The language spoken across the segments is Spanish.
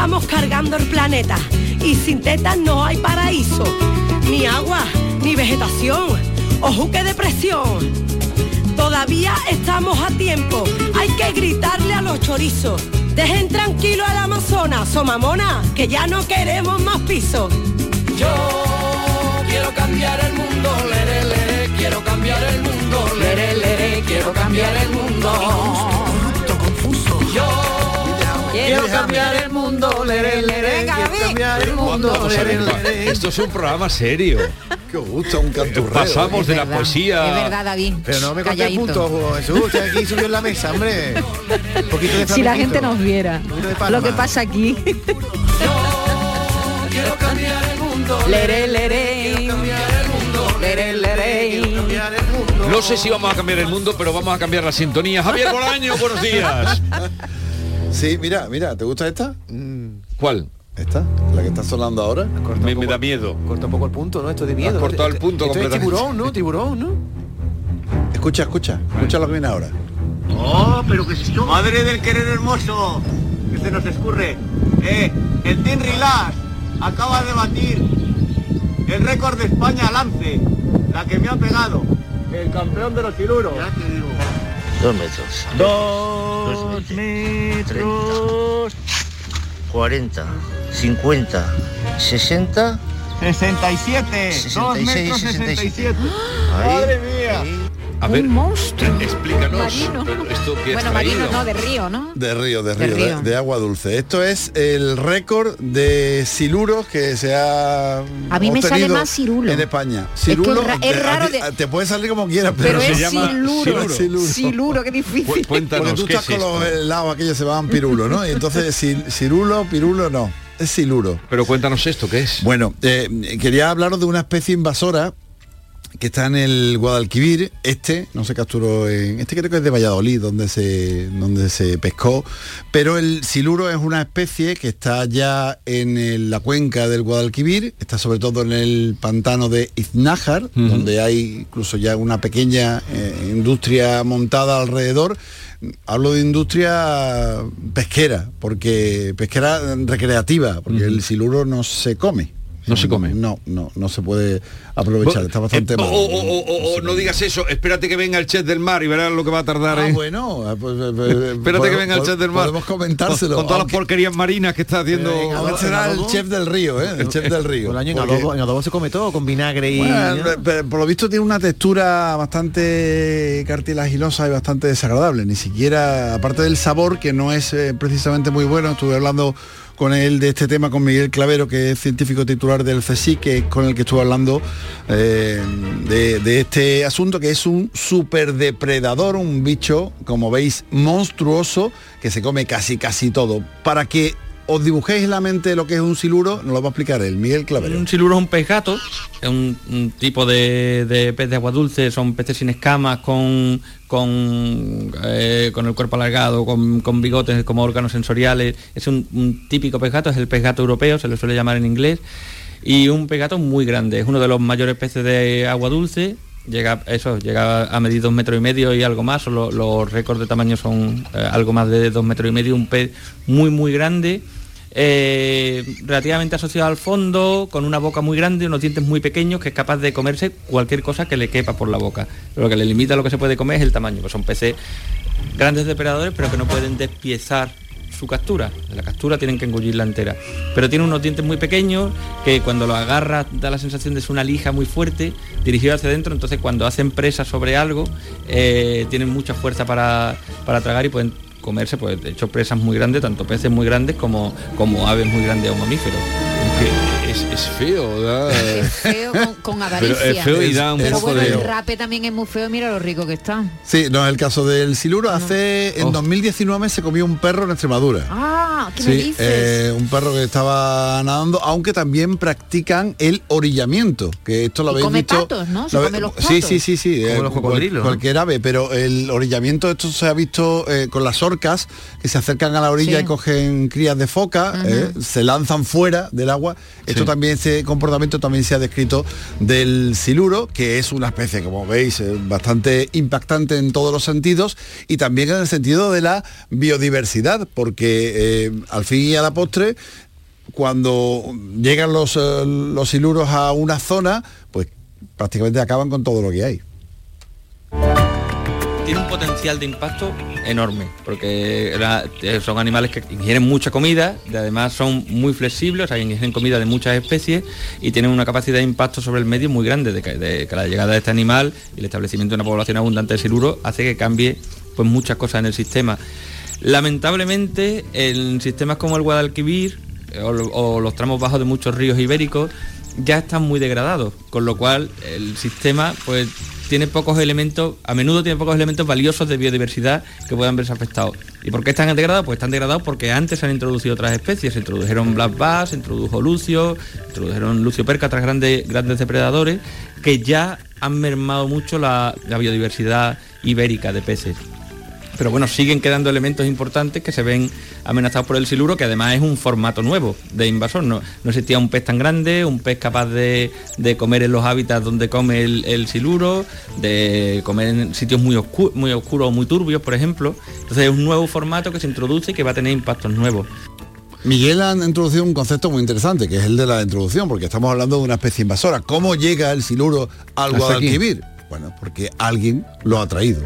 estamos cargando el planeta y sin tetas no hay paraíso, ni agua, ni vegetación, ojo que depresión. Todavía estamos a tiempo, hay que gritarle a los chorizos. Dejen tranquilo al Amazonas, somamona, que ya no queremos más pisos. Yo quiero cambiar el mundo, lere, quiero cambiar el mundo, lere, quiero cambiar el mundo. Quiero cambiar el mundo, lere, lere, quiero cambiar el mundo, lere, esto es un programa serio. Qué gusto, un canturreo. Pasamos de la poesía. Es verdad, David. Pero no me conté Calladito. puntos, Jesús. Aquí subió en la mesa, hombre. Un poquito de Si la gente nos viera lo que pasa aquí. Quiero cambiar el mundo, Lere, lere, cambiar el mundo, lere, lere, cambiar el mundo. No sé si vamos a cambiar el mundo, pero vamos a cambiar la sintonía. Javier Bolaño, buenos días. Sí, mira, mira, ¿te gusta esta? ¿Cuál? ¿Esta? ¿La que está sonando ahora? Me, me da miedo. Corta un poco el punto, ¿no? Esto de miedo. Has cortado el Esto- punto Esto es completamente. tiburón, ¿no? Tiburón, ¿no? Escucha, escucha. Escucha lo que viene ahora. Oh, pero que es esto. Madre del querer hermoso, que se nos escurre. Eh, el Team Relax acaba de batir el récord de España lance, la que me ha pegado, el campeón de los siluros. Ya te digo. Dos metros. Dos metros. 40, 50, 60. 67, 2 66, metros 67. 67. Ahí, Madre mía. A ver, Un monstruo. explícanos. Marino. pero esto que Bueno, marino no, de río, ¿no? De río, de río, de, río. de agua dulce. Esto es el récord de siluros que se ha A mí me sale obtenido más cirulo. En España. Cirulo, es es raro de- te puede salir como quieras, pero, Pero se es llama siluro. siluro. Siluro. Qué difícil. Cu- Porque Cuéntanos, tú ¿qué estás es con los helados aquellos se llaman pirulo, ¿no? Y entonces sil- cirulo, pirulo no, es siluro. Pero cuéntanos esto, ¿qué es? Bueno, eh, quería hablaros de una especie invasora que está en el Guadalquivir. Este no se capturó en. Este creo que es de Valladolid, donde se, donde se pescó. Pero el siluro es una especie que está ya en el- la cuenca del Guadalquivir, está sobre todo en el pantano de Iznájar, donde hay incluso ya una pequeña eh, industria montada alrededor. Hablo de industria pesquera, porque pesquera recreativa, porque el siluro no se come. No se come. No, no, no se puede aprovechar, está bastante Eh, mal. o- o- o- o- o no digas eso, espérate que venga el chef del mar y verás lo que va a tardar. Ah, ¿eh? bueno, ah, pues, eh, eh, Espérate que venga el chef del mar. Podemos comentárselo. Con, con todas las porquerías marinas que está haciendo. Venga, Ahora ¿En será el adobo? chef del río, ¿eh? El chef del río. Con el año en adobo, en adobo se come todo, con vinagre y... Bueno, por lo visto tiene una textura bastante cartilaginosa y bastante desagradable. Ni siquiera, aparte del sabor, que no es eh, precisamente muy bueno, estuve hablando con él de este tema con Miguel Clavero, que es científico titular del CSIC, que es con el que estuve hablando eh, de, de este asunto, que es un superdepredador, un bicho, como veis, monstruoso, que se come casi casi todo. Para que os dibujéis en la mente lo que es un siluro, nos lo va a explicar él, Miguel Clavero. Un siluro es un pez gato, es un, tipo de, de pez de agua dulce, son peces sin escamas, con, con, eh, con el cuerpo alargado, con, con bigotes como órganos sensoriales. Es un, típico pez gato, es el pez gato europeo, se le suele llamar en inglés. Y un pez gato muy grande, es uno de los mayores peces de agua dulce. Llega, llega a medir dos metros y medio y algo más, lo- los récords de tamaño son eh, algo más de dos metros y medio, un pez muy muy grande eh, relativamente asociado al fondo, con una boca muy grande, unos dientes muy pequeños, que es capaz de comerse cualquier cosa que le quepa por la boca. Lo que le limita lo que se puede comer es el tamaño, pues son peces grandes depredadores, pero que no pueden despiezar su captura. La captura tienen que engullirla entera. Pero tiene unos dientes muy pequeños que cuando lo agarra da la sensación de ser una lija muy fuerte, dirigida hacia adentro, entonces cuando hacen presa sobre algo, eh, tienen mucha fuerza para, para tragar y pueden comerse, pues de hecho presas muy grandes, tanto peces muy grandes como, como aves muy grandes o mamíferos. Que es, es feo. da- Es feo con, con avaricia. Pero es feo y da un Pero poco bueno, de... el rape también es muy feo, mira lo rico que está. Sí, no es el caso del siluro. Hace, en Oh. 2019 se comió un perro en Extremadura. Ah, ¿qué me Sí, dices? eh, un perro que estaba nadando, aunque también practican el orillamiento, que esto lo Y habéis come visto. patos, ¿no? Se lo come los Sí, patos. sí, sí, sí. Como eh, los cocodrilos, ¿no? Cualquier ave, pero el orillamiento esto se ha visto eh, con las orcas que se acercan a la orilla Sí. y cogen crías de foca, eh, se lanzan fuera del agua. Esto Sí. también, ese comportamiento también se ha descrito del siluro, que es una especie, como veis, eh, bastante impactante en todos los sentidos y también en el sentido de la biodiversidad, porque eh, al fin y a la postre, cuando llegan los, eh, los siluros a una zona, pues prácticamente acaban con todo lo que hay. Tiene un potencial de impacto enorme, porque eh, son animales que ingieren mucha comida, y además son muy flexibles, o sea, ingieren comida de muchas especies y tienen una capacidad de impacto sobre el medio muy grande, de que, la llegada de este animal y el establecimiento de una población abundante de siluro hace que cambie pues muchas cosas en el sistema. Lamentablemente, en sistemas como el Guadalquivir eh, o los tramos bajos de muchos ríos ibéricos ya están muy degradados, con lo cual el sistema pues tiene pocos elementos, a menudo tiene pocos elementos valiosos de biodiversidad que puedan verse afectados. ¿Y por qué están degradados? Pues están degradados porque antes se han introducido otras especies, se introdujeron black bass, se introdujo lucio, introdujeron lucio perca, otras grandes, grandes depredadores que ya han mermado mucho la biodiversidad ibérica de peces pero bueno, siguen quedando elementos importantes que se ven amenazados por el siluro, que además es un formato nuevo de invasor. No, no existía un pez tan grande, un pez capaz de, de comer en los hábitats donde come el, el siluro, de comer en sitios muy, oscu- muy oscuros o muy turbios, por ejemplo. Entonces es un nuevo formato que se introduce y que va a tener impactos nuevos. Miguel ha introducido un concepto muy interesante, que es el de la introducción, porque estamos hablando de una especie invasora. ¿Cómo llega el siluro al Hasta Guadalquivir? Bueno, porque alguien lo ha traído.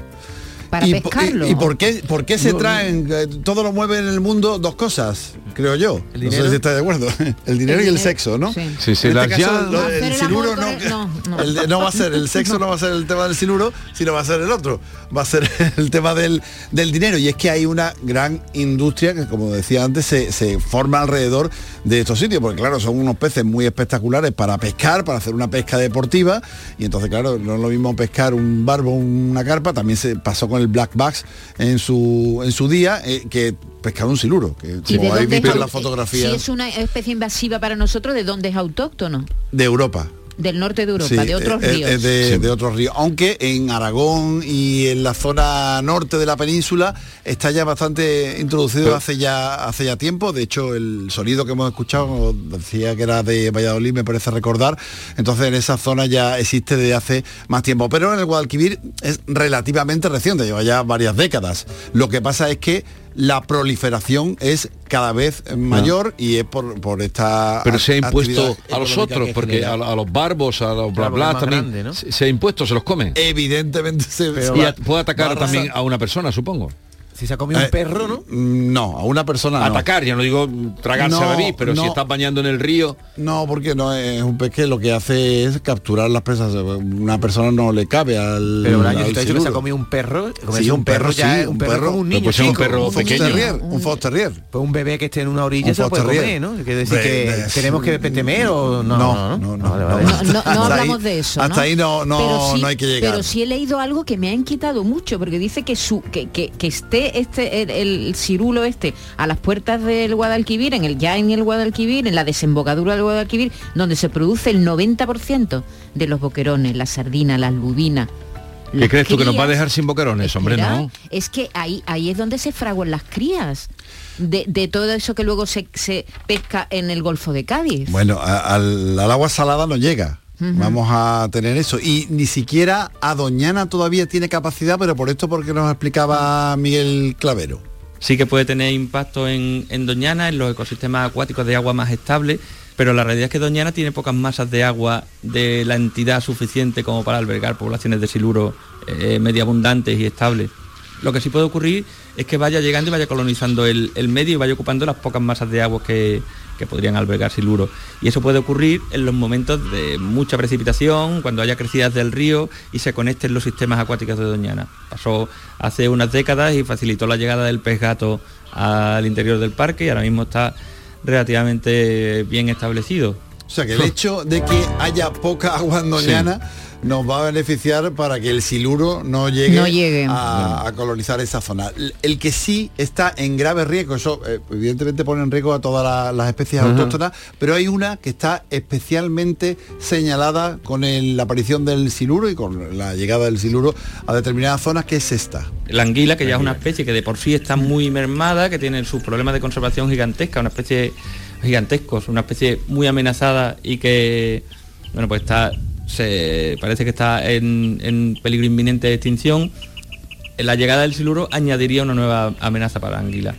Para y, po- pescarlo. y- y por qué, por qué se traen, eh, todo lo mueve en el mundo dos cosas, creo yo. ¿El no sé dinero? si estáis de acuerdo. El dinero y el dinero, sexo, ¿no? sí. Sí, sí, en este caso, acción- lo- Hacer el siluro no, el- no, no. el de- no va a ser, el sexo no va a ser el tema del siluro, sino va a ser el otro. Va a ser el tema del, del dinero. Y es que hay una gran industria que, como decía antes, se, se forma alrededor de estos sitios, porque claro, son unos peces muy espectaculares para pescar, para hacer una pesca deportiva. Y entonces, claro, no es lo mismo pescar un barbo, una carpa, también se pasó con el black bass en su, en su día, eh, que pescar un siluro, que ¿Y de como habéis visto en las fotografías Si es una especie invasiva para nosotros, ¿de dónde es autóctono? de Europa. Del norte de Europa, Sí, de otros eh, eh, ríos. eh, de, de otros ríos. Aunque en Aragón y en la zona norte de la península está ya bastante introducido hace ya hace ya tiempo. De hecho, el sonido que hemos escuchado decía que era de Valladolid, me parece recordar. Entonces en esa zona ya existe desde hace más tiempo. Pero en el Guadalquivir es relativamente reciente, lleva ya varias décadas. Lo que pasa es que la proliferación es cada vez mayor y es por, por esta Pero se ha impuesto a los otros, que porque a, a los barbos, a los bla Claro, bla más también, grande, ¿no? se, se ha impuesto, se los come. evidentemente se y va- a- puede atacar también a una persona, supongo. Si se ha comido Eh, un perro, ¿no? Mm, No, a una persona no. Atacar, ya no digo tragarse No, a bebé, pero si estás bañando en el río, No, porque no es un pez que lo que hace es capturar las presas. Una persona no le cabe al. Pero Braño, al si te ha dicho que se ha comido un perro, Sí, un perro, ya sí, es un perro, perro. como un niño puede ser un perro Un pequeño. terrier, un fox terrier. Pues un bebé que esté en una orilla Un se lo puede comer. ¿no? Quiere decir De- que de- tenemos que temer o no. No, no, no, no. vale. No, no- no Hasta hablamos de eso. hasta ahí no- hay que llegar. Pero sí he leído algo que me ha inquietado mucho, porque dice que su este el, el cirulo este a las puertas del Guadalquivir, en el ya en el Guadalquivir, en la desembocadura del Guadalquivir, donde se produce el 90% de los boquerones, la sardina, las lubinas. ¿qué crees tú que nos va a dejar sin boquerones? Hombre, no. Es que ahí, ahí es donde se fraguan las crías. De, de todo eso que luego se, se pesca en el Golfo de Cádiz. Bueno, a- al, al agua salada no llega. Vamos a tener eso. Y ni siquiera a Doñana todavía tiene capacidad, pero por esto porque nos explicaba Miguel Clavero. sí que puede tener impacto en, en Doñana, en los ecosistemas acuáticos de agua más estable, pero la realidad es que Doñana tiene pocas masas de agua de la entidad suficiente como para albergar poblaciones de siluro eh, medio abundantes y estables. Lo que sí puede ocurrir es que vaya llegando y vaya colonizando el, el medio y vaya ocupando las pocas masas de agua que, que podrían albergar siluro. Y eso puede ocurrir en los momentos de mucha precipitación, cuando haya crecidas del río y se conecten los sistemas acuáticos de Doñana. Pasó hace unas décadas y facilitó la llegada del pez gato al interior del parque y ahora mismo está relativamente bien establecido. sea que el hecho de que haya poca agua en Doñana nos va a beneficiar para que el siluro no llegue, No llegue. A, a colonizar esa zona. El- que sí está en grave riesgo, eso eh, evidentemente pone en riesgo a todas la- las especies autóctonas, pero hay una que está especialmente señalada con el- la aparición del siluro y con la llegada del siluro a determinadas zonas, que es esta. La anguila, que ya es una especie que de por sí está muy mermada, que tiene sus problemas de conservación gigantesca, una especie gigantescos, una especie muy amenazada y que, bueno, pues está, se parece que está en, peligro inminente de extinción. La llegada del siluro añadiría una nueva amenaza para la anguila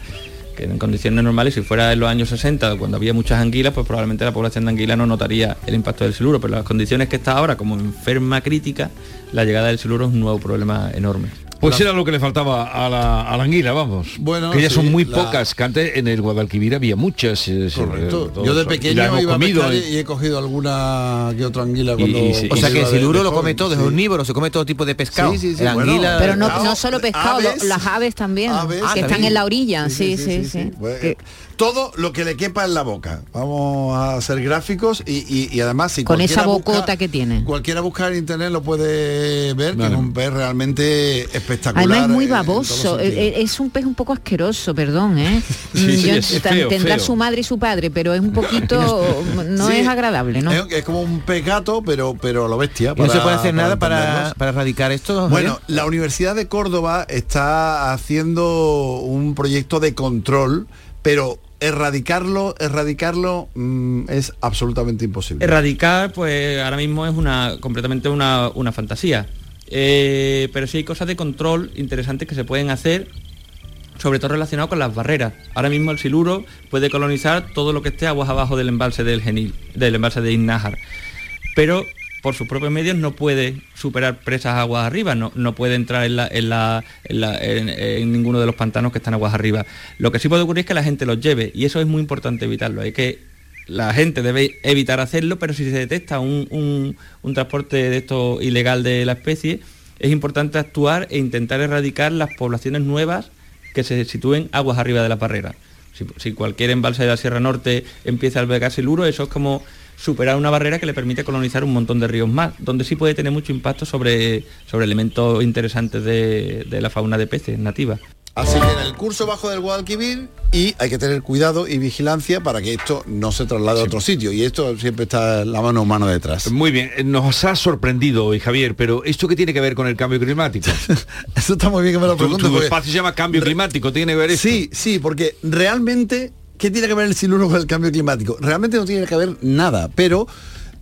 que en condiciones normales, si fuera en los años 60, cuando había muchas anguilas, pues probablemente la población de anguila no notaría el impacto del siluro, pero en las condiciones que está ahora, como enferma crítica, la llegada del siluro es un nuevo problema enorme. Pues era lo que le faltaba a la, a la anguila, vamos. Bueno, que ya sí, son muy la- pocas, que antes en el Guadalquivir había muchas. eh, Correcto. eh, Yo de pequeño iba a comido, pescar eh. y he cogido alguna que otra anguila Y- cuando... y sí, O sea que el siluro lo come todo, es omnívoro, se come todo tipo de pescado. Sí, sí, sí, La bueno, anguila. Pero no, solo pescado, lo- las aves también, Aves. que están en la orilla. Sí, sí, sí. Que- todo lo que le quepa en la boca. Vamos a hacer gráficos y, además si Con esa busca- bocota que tiene. Cualquiera buscar en internet lo puede ver, que es un pez realmente espectacular. Además es muy baboso, sentidos. eh, es un pez un poco asqueroso, perdón, ¿eh? Sí, Mm, sí, yo- es feo, tendrá feo. su madre y su padre, pero es un poquito, no Sí, es agradable, ¿no? Es, como un pez gato, pero, pero a lo bestia. ¿Y no se puede hacer nada para, para erradicar esto? Bueno, la Universidad de Córdoba está haciendo un proyecto de control, pero erradicarlo, erradicarlo mm, es absolutamente imposible. Erradicar, pues ahora mismo es una completamente una, una fantasía. Eh, pero sí hay cosas de control interesantes que se pueden hacer, sobre todo relacionado con las barreras. Ahora mismo el siluro puede colonizar todo lo que esté aguas abajo del embalse del Genil, del embalse de Innájar. Pero por sus propios medios no puede superar presas aguas arriba, no, no puede entrar en, en la- en la- en ninguno de los pantanos que están aguas arriba. Lo que sí puede ocurrir es que la gente los lleve y eso es muy importante evitarlo. Hay que la gente debe evitar hacerlo, pero si se detecta un, un- transporte de esto ilegal de la especie, es importante actuar e intentar erradicar las poblaciones nuevas que se sitúen aguas arriba de la barrera. Si, cualquier embalse de la Sierra Norte empieza a albergar siluro, eso es como superar una barrera que le permite colonizar un montón de ríos más, donde sí puede tener mucho impacto sobre, sobre elementos interesantes de, de la fauna de peces nativa. Así que en el curso bajo del Guadalquivir y hay que tener cuidado y vigilancia para que esto no se traslade a otro sitio. Y esto siempre está la mano humana detrás. Muy bien, eh, nos ha sorprendido hoy, Javier, pero ¿esto qué tiene que ver con el cambio climático? Eso está muy bien que me lo tu, preguntes. tu porque- espacio se llama cambio climático, tiene que ver esto. Sí, sí, porque realmente, ¿qué tiene que ver el siluro con el cambio climático? Realmente no tiene que ver nada, pero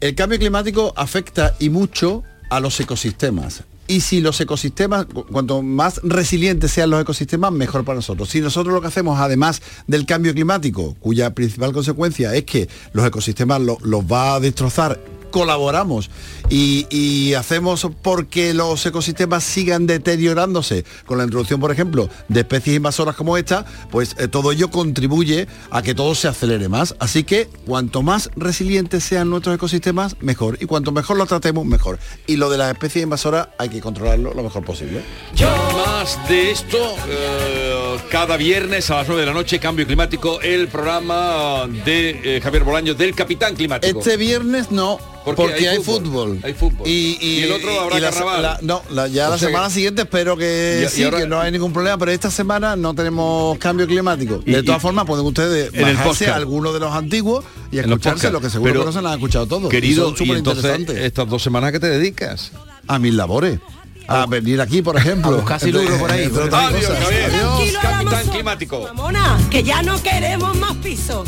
el cambio climático afecta y mucho a los ecosistemas. Y si los ecosistemas, cu- cuanto más resilientes sean los ecosistemas, mejor para nosotros. Si nosotros lo que hacemos, además del cambio climático, cuya principal consecuencia es que los ecosistemas lo- los va a destrozar, colaboramos y, y hacemos porque los ecosistemas sigan deteriorándose con la introducción, por ejemplo, de especies invasoras como esta, pues eh, todo ello contribuye a que todo se acelere más. Así que cuanto más resilientes sean nuestros ecosistemas, mejor. Y cuanto mejor los tratemos, mejor. Y lo de las especies invasoras hay que controlarlo lo mejor posible. Más de esto, eh, cada viernes a las 9 de la noche, Cambio Climático, el programa de eh, Javier Bolaño del Capitán Climático. Este viernes no, Porque Hay hay fútbol. fútbol. Hay fútbol. Y, Y el otro habrá la- carnaval. la- no, la- ya O la semana que- siguiente espero que Y- y sí, ahora- que no hay ningún problema, pero esta semana no tenemos cambio climático. Y- de todas y- formas, pueden ustedes bajarse a alguno de los antiguos y escucharse lo que seguro Pero, que no se lo han escuchado todos. Querido, y súper entonces, estas dos semanas que te dedicas. A mis labores. A venir aquí, por ejemplo. A buscar siluro por ahí. Adiós, Capitán. Climático. Que ya no queremos más pisos.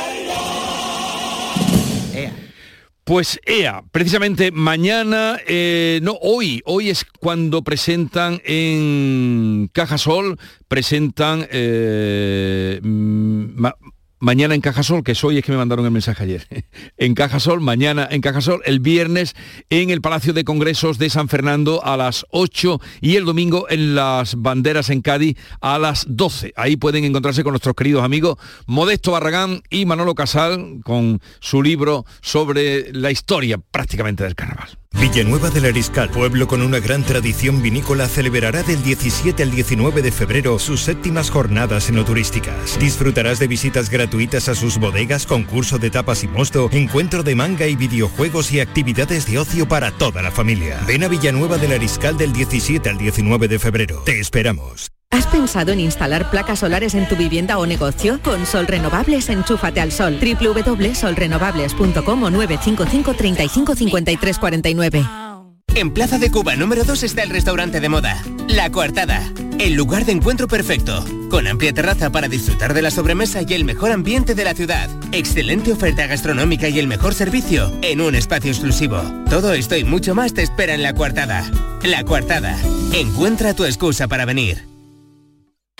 Pues EA, precisamente mañana, eh, no, hoy, hoy es cuando presentan en Cajasol, presentan eh, mañana en Cajasol, que es hoy, es que me mandaron el mensaje ayer, en Cajasol, mañana en Cajasol, el viernes en el Palacio de Congresos de San Fernando a las 8 y el domingo en las banderas en Cádiz a las 12. Ahí pueden encontrarse con nuestros queridos amigos Modesto Barragán y Manolo Casal con su libro sobre la historia prácticamente del carnaval. Villanueva del Ariscal, pueblo con una gran tradición vinícola, celebrará del 17 al 19 de febrero sus séptimas jornadas enoturísticas. Disfrutarás de visitas gratuitas a sus bodegas, concurso de tapas y mosto, encuentro de manga y videojuegos y actividades de ocio para toda la familia. Ven a Villanueva del Ariscal del 17 al 19 de febrero. Te esperamos. ¿Has pensado en instalar placas solares en tu vivienda o negocio? Con Sol Renovables, enchúfate al sol. www.solrenovables.com o 955 35 53 49. En Plaza de Cuba número 2 está el restaurante de moda, La Coartada, el lugar de encuentro perfecto, con amplia terraza para disfrutar de la sobremesa y el mejor ambiente de la ciudad, excelente oferta gastronómica y el mejor servicio en un espacio exclusivo. Todo esto y mucho más te espera en La Coartada. La Coartada, encuentra tu excusa para venir.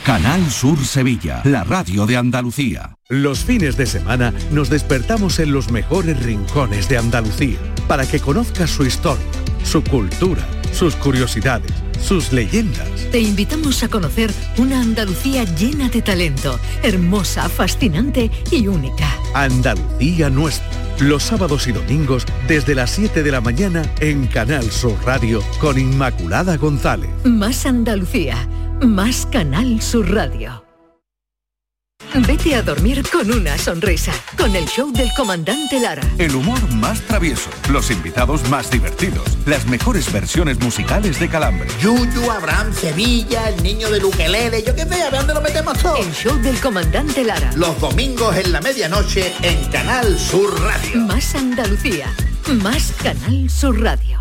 Canal Sur Sevilla, la radio de Andalucía. Los fines de semana nos despertamos en los mejores rincones de Andalucía para que conozcas su historia, su cultura, sus curiosidades, sus leyendas. Te invitamos a conocer una Andalucía llena de talento, hermosa, fascinante y única. Andalucía nuestra. Los sábados y domingos desde las 7 de la mañana en Canal Sur Radio con Inmaculada González. Más Andalucía, más Canal Sur Radio. Vete a dormir con una sonrisa, con el show del comandante Lara. El humor más travieso, los invitados más divertidos, las mejores versiones musicales de Calambre. Yuyu, Abraham, Sevilla, el niño de Luquelele, yo qué sé, a ver dónde lo metemos todo. El show del comandante Lara. Los domingos en la medianoche en Canal Sur Radio. Más Andalucía, más Canal Sur Radio.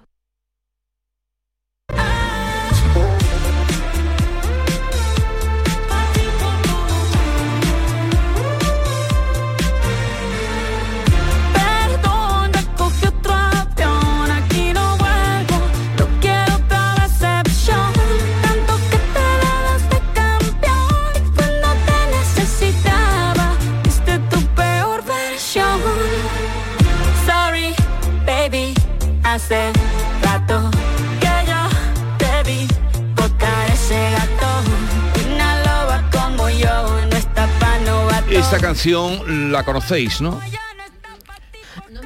Canción la conocéis, ¿no?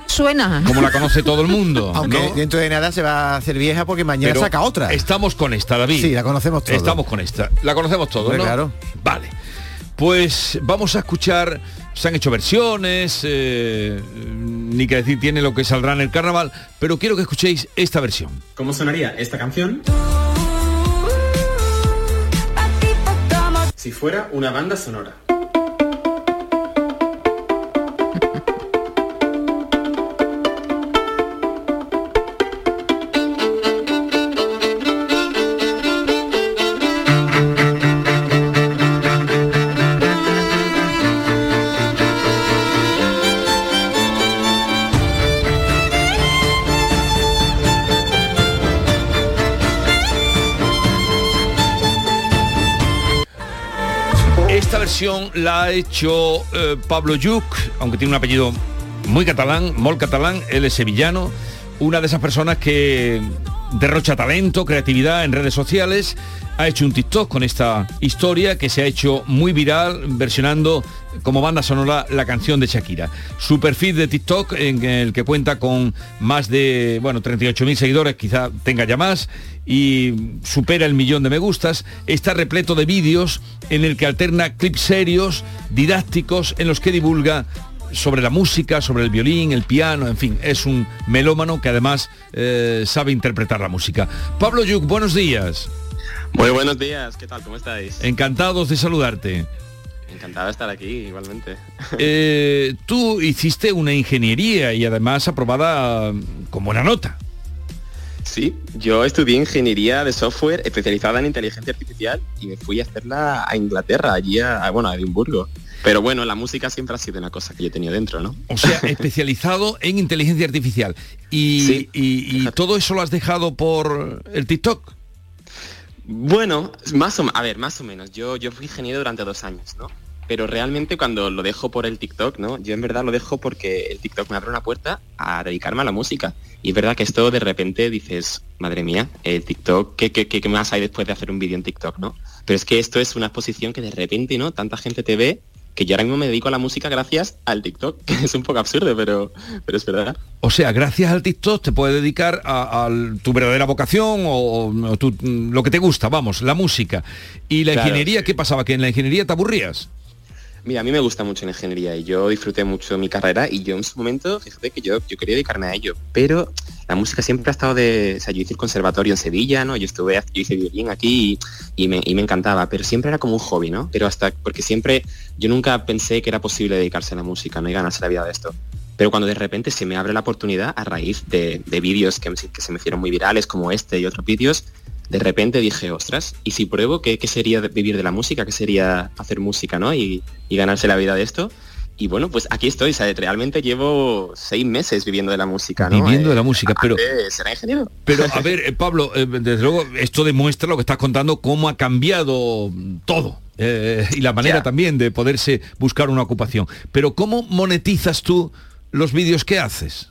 Suena. Como la conoce todo el mundo. Aunque ¿no? dentro de nada se va a hacer vieja porque mañana Pero saca otra. Estamos con esta, David. Sí, la conocemos todos. Estamos con esta. La conocemos todos, Hombre, ¿no? claro. Vale. Pues vamos a escuchar, se han hecho versiones, eh, ni que decir tiene lo que saldrá en el carnaval, pero quiero que escuchéis esta versión. ¿Cómo sonaría esta canción si fuera una banda sonora? Ha ha ha. La ha hecho eh, Pablo Yuc, aunque tiene un apellido muy catalán, mol catalán, él es sevillano, una de esas personas que derrocha talento, creatividad en redes sociales, ha hecho un TikTok con esta historia que se ha hecho muy viral versionando como banda sonora la canción de Shakira. Su perfil de TikTok en el que cuenta con más de, bueno, 38.000 seguidores, quizá tenga ya más, y supera el millón de me gustas, está repleto de vídeos en el que alterna clips serios, didácticos, en los que divulga sobre la música, sobre el violín, el piano, en fin, es un melómano que además eh, sabe interpretar la música. Pablo Yuk, buenos días. Muy buenos días, ¿qué tal? ¿Cómo estáis? Encantados de saludarte. Encantado de estar aquí, igualmente. Eh, tú hiciste una ingeniería y además aprobada con buena nota. Sí, yo estudié ingeniería de software especializada en inteligencia artificial y me fui a hacerla a Inglaterra, allí a, a, bueno, a Edimburgo. Pero bueno, la música siempre ha sido una cosa que yo he tenido dentro, ¿no? O sea, especializado en inteligencia artificial. Y, y- y todo eso lo has dejado por el TikTok. Bueno, más o a ver, más o menos. Yo, yo fui ingeniero durante dos años, ¿no? Pero realmente cuando lo dejo por el TikTok, ¿no? Yo en verdad lo dejo porque el TikTok me abre una puerta a dedicarme a la música. Y es verdad que esto de repente dices, madre mía, el TikTok, ¿qué, qué, qué- qué más hay después de hacer un vídeo en TikTok, no? Pero es que esto es una exposición que de repente, ¿no? Tanta gente te ve que yo ahora mismo me dedico a la música gracias al TikTok, que es un poco absurdo, pero, pero es verdad. O sea, gracias al TikTok te puedes dedicar a, a tu verdadera vocación o, o tu- lo que te gusta, vamos, la música. ¿Y la Claro, ingeniería qué pasaba? ¿Que en la ingeniería te aburrías? Mira, a mí me gusta mucho la ingeniería y yo disfruté mucho mi carrera y yo en su momento, fíjate que yo, yo quería dedicarme a ello, pero la música siempre ha estado de, o sea, yo hice el conservatorio en Sevilla, ¿no? Yo estuve, yo hice violín aquí y, y me, y me encantaba, pero siempre era como un hobby, ¿no? Pero hasta, porque siempre, yo nunca pensé que era posible dedicarse a la música, no y ganarse la vida de esto. Pero cuando de repente se me abre la oportunidad a raíz de, de vídeos que, que se me hicieron muy virales como este y otros vídeos, de repente dije, ostras, ¿y si pruebo qué, qué sería vivir de la música? ¿Qué sería hacer música, no? Y, y ganarse la vida de esto. Y bueno, pues aquí estoy, ¿sabes? Realmente llevo seis meses viviendo de la música, ¿no? Viviendo de Eh, la música, pero... Será ingeniero. Pero a ver, eh, Pablo, eh, desde luego esto demuestra lo que estás contando, cómo ha cambiado todo. eh, y la manera también de poderse buscar una ocupación. Pero ¿cómo monetizas tú los vídeos que haces?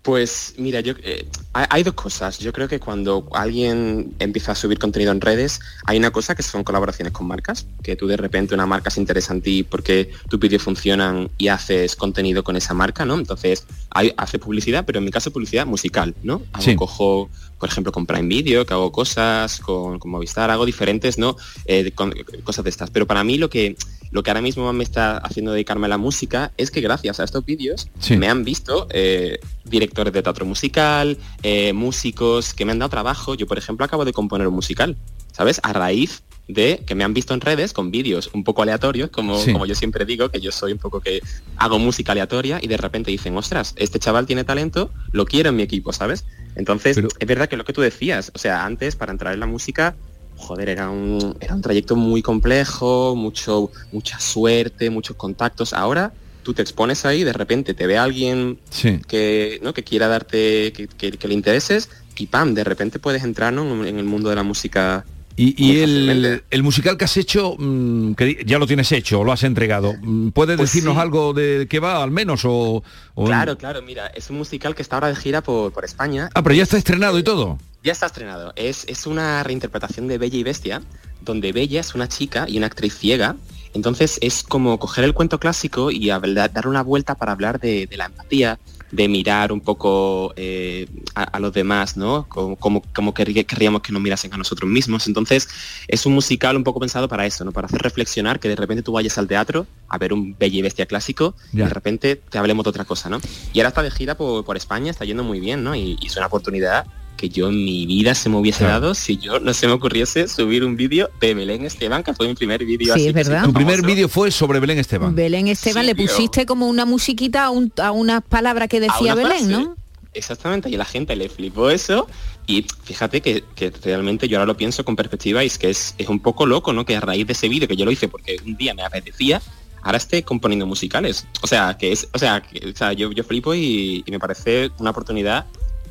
Pues mira, yo eh, hay, dos cosas. Yo creo que cuando alguien empieza a subir contenido en redes, hay una cosa que son colaboraciones con marcas, que tú de repente una marca se interesa en ti porque tus vídeos funcionan y haces contenido con esa marca, ¿no? Entonces, hay, hace publicidad, pero en mi caso publicidad musical, ¿no? Hago- Sí. Cojo, por ejemplo, con Prime Video, que hago cosas, con, con Movistar, hago diferentes, ¿no? Eh, con- cosas de estas. Pero para mí lo que, lo que ahora mismo me está haciendo dedicarme a la música es que gracias a estos vídeos Sí. me han visto eh, directores de teatro musical, eh, músicos que me han dado trabajo. Yo, por ejemplo, acabo de componer un musical, ¿sabes? A raíz de que me han visto en redes con vídeos un poco aleatorios, como, Sí. como yo siempre digo, que yo soy un poco que hago música aleatoria y de repente dicen, ostras, este chaval tiene talento, lo quiero en mi equipo, ¿sabes? Entonces, es verdad que lo que tú decías, o sea, antes para entrar en la música, joder, era un, era un trayecto muy complejo, mucho, mucha suerte, muchos contactos. Ahora tú te expones ahí, de repente te ve alguien Sí. que, ¿no? que quiera darte, que, que- que le intereses y pam, de repente puedes entrar ¿no? en el mundo de la música. Y, el, musical que has hecho, mm, que ya lo tienes hecho, lo has entregado, mm, ¿puedes Pues decirnos sí. algo de qué va al menos? O, o- Claro, claro, mira, es un musical que está ahora de gira por, por España. Ah, pero ya está estrenado y todo. Ya está estrenado. Es, es una reinterpretación de Bella y Bestia, donde Bella es una chica y una actriz ciega. Entonces es como coger el cuento clásico y hablar- dar una vuelta para hablar de, de la empatía, de mirar un poco eh, a, a los demás, ¿no? Como, como, como querrí- querríamos que nos mirasen a nosotros mismos. Entonces es un musical un poco pensado para eso, ¿no? Para hacer reflexionar, que de repente tú vayas al teatro a ver un Bella y Bestia clásico y de repente te hablemos de otra cosa, ¿no? Y ahora está de gira por, por España, está yendo muy bien, ¿no? Y, y es una oportunidad que yo en mi vida se me hubiese Claro. dado si yo no se me ocurriese subir un vídeo de Belén Esteban, que fue mi primer vídeo Sí, así es verdad. Tu primer vídeo fue sobre Belén Esteban. Belén Esteban, Sí, le pusiste como una musiquita a, un- a unas palabras que decía Belén, frase. ¿no? Exactamente, y a la gente le flipó eso y fíjate que, que realmente yo ahora lo pienso con perspectiva y es que es, es un poco loco, ¿no? Que a raíz de ese vídeo que yo lo hice porque un día me apetecía, ahora esté componiendo musicales. O sea, que es, o sea, que, o sea yo, yo flipo y, y me parece una oportunidad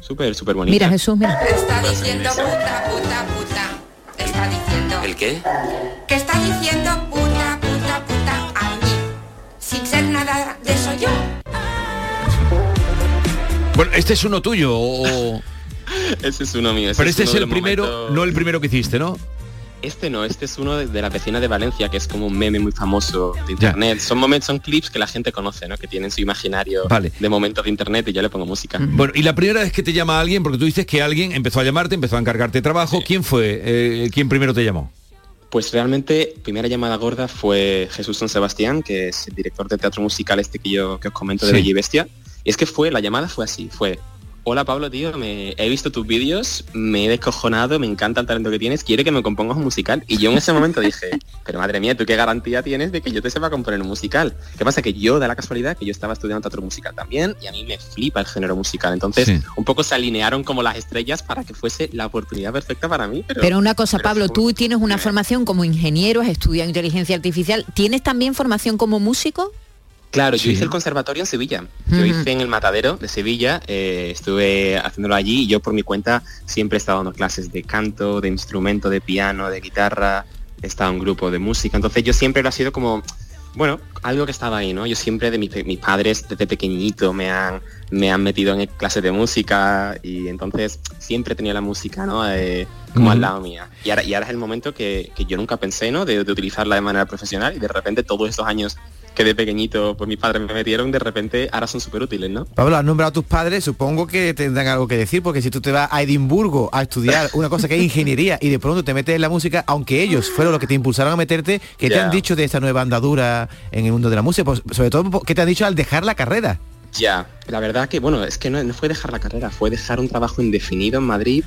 súper, súper bonita. Mira, Jesús, mira. Está diciendo puta, puta, puta. Está diciendo. ¿El qué? Que está diciendo puta, puta, puta a mí. Sin ser nada de eso yo. Bueno, este es uno tuyo, o- Ese es uno mío. ese pero este es el primero, momentos- no el primero que hiciste, ¿no? Este no, este es uno de, de la vecina de Valencia, que es como un meme muy famoso de internet. Son momentos, son clips que la gente conoce, ¿no? Que tienen su imaginario Vale. de momentos de internet y yo le pongo música. Bueno, y la primera vez que te llama alguien, porque tú dices que alguien empezó a llamarte, empezó a encargarte trabajo, ¿quién fue? Eh, ¿Quién primero te llamó? Pues realmente, primera llamada gorda fue Jesús San Sebastián, que es el director de teatro musical este que yo que os comento de Sí. Bella y Bestia. Y es que fue, la llamada fue así, fue, hola Pablo, tío, me, he visto tus vídeos, me he descojonado, me encanta el talento que tienes, quiere que me compongas un musical. Y yo en ese momento dije, pero madre mía, ¿tú qué garantía tienes de que yo te sepa componer un musical? ¿Qué pasa? Que yo, da la casualidad, que yo estaba estudiando teatro musical también y a mí me flipa el género musical. Entonces, Sí. un poco se alinearon como las estrellas para que fuese la oportunidad perfecta para mí. Pero, Pero una cosa, pero Pablo, tú tienes una formación como ingeniero, has estudiado inteligencia artificial. ¿Tienes también formación como músico? Claro, yo hice el conservatorio en Sevilla. Yo hice en el Matadero de Sevilla, eh, estuve haciéndolo allí y yo por mi cuenta siempre he estado dando clases de canto, de instrumento, de piano, de guitarra, he estado en grupo de música. Entonces yo siempre lo ha sido como, bueno, algo que estaba ahí, ¿no? Yo siempre de mi mis padres desde pequeñito me han, me han metido en clases de música y entonces siempre he tenido la música, ¿no? Eh, como al lado mía. Y ahora, y ahora es el momento que, que yo nunca pensé, ¿no? De, de utilizarla de manera profesional y de repente todos estos años que de pequeñito pues mis padres me metieron, de repente ahora son súper útiles, ¿no? Pablo, has nombrado a tus padres, supongo que tendrán algo que decir, porque si tú te vas a Edimburgo a estudiar una cosa que es ingeniería y de pronto te metes en la música, aunque ellos fueron los que te impulsaron a meterte, ¿qué te Ya. han dicho de esta nueva andadura en el mundo de la música? Pues, sobre todo, ¿qué te han dicho al dejar la carrera? Ya, la verdad que, bueno, es que no, no fue dejar la carrera, fue dejar un trabajo indefinido en Madrid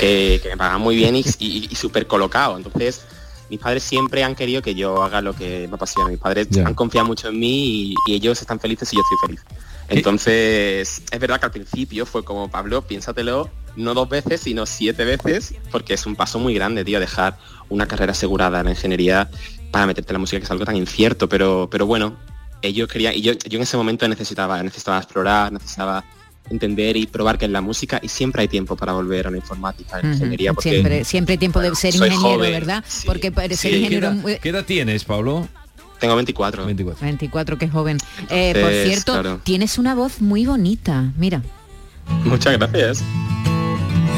que, que me pagaba muy bien y, y- y súper colocado. Entonces, mis padres siempre han querido que yo haga lo que me apasiona. Mis padres han confiado mucho en mí y, y ellos están felices y yo estoy feliz. Entonces, es verdad que al principio fue como, Pablo, piénsatelo no dos veces, sino siete veces, porque es un paso muy grande, tío, dejar una carrera asegurada en la ingeniería para meterte en la música, que es algo tan incierto, pero, pero bueno, ellos querían, y yo, yo en ese momento necesitaba, necesitaba explorar, necesitaba entender y probar que en la música y siempre hay tiempo para volver a la informática, a la ingeniería, porque Siempre, siempre hay tiempo de ser ingeniero, joven, ¿verdad? Porque para ser Sí. ingeniero ¿Qué edad, muy- qué edad tienes, Pablo? tengo 24. 24. 24, que joven. Eh, por cierto, claro. tienes una voz muy bonita. Mira. Muchas gracias.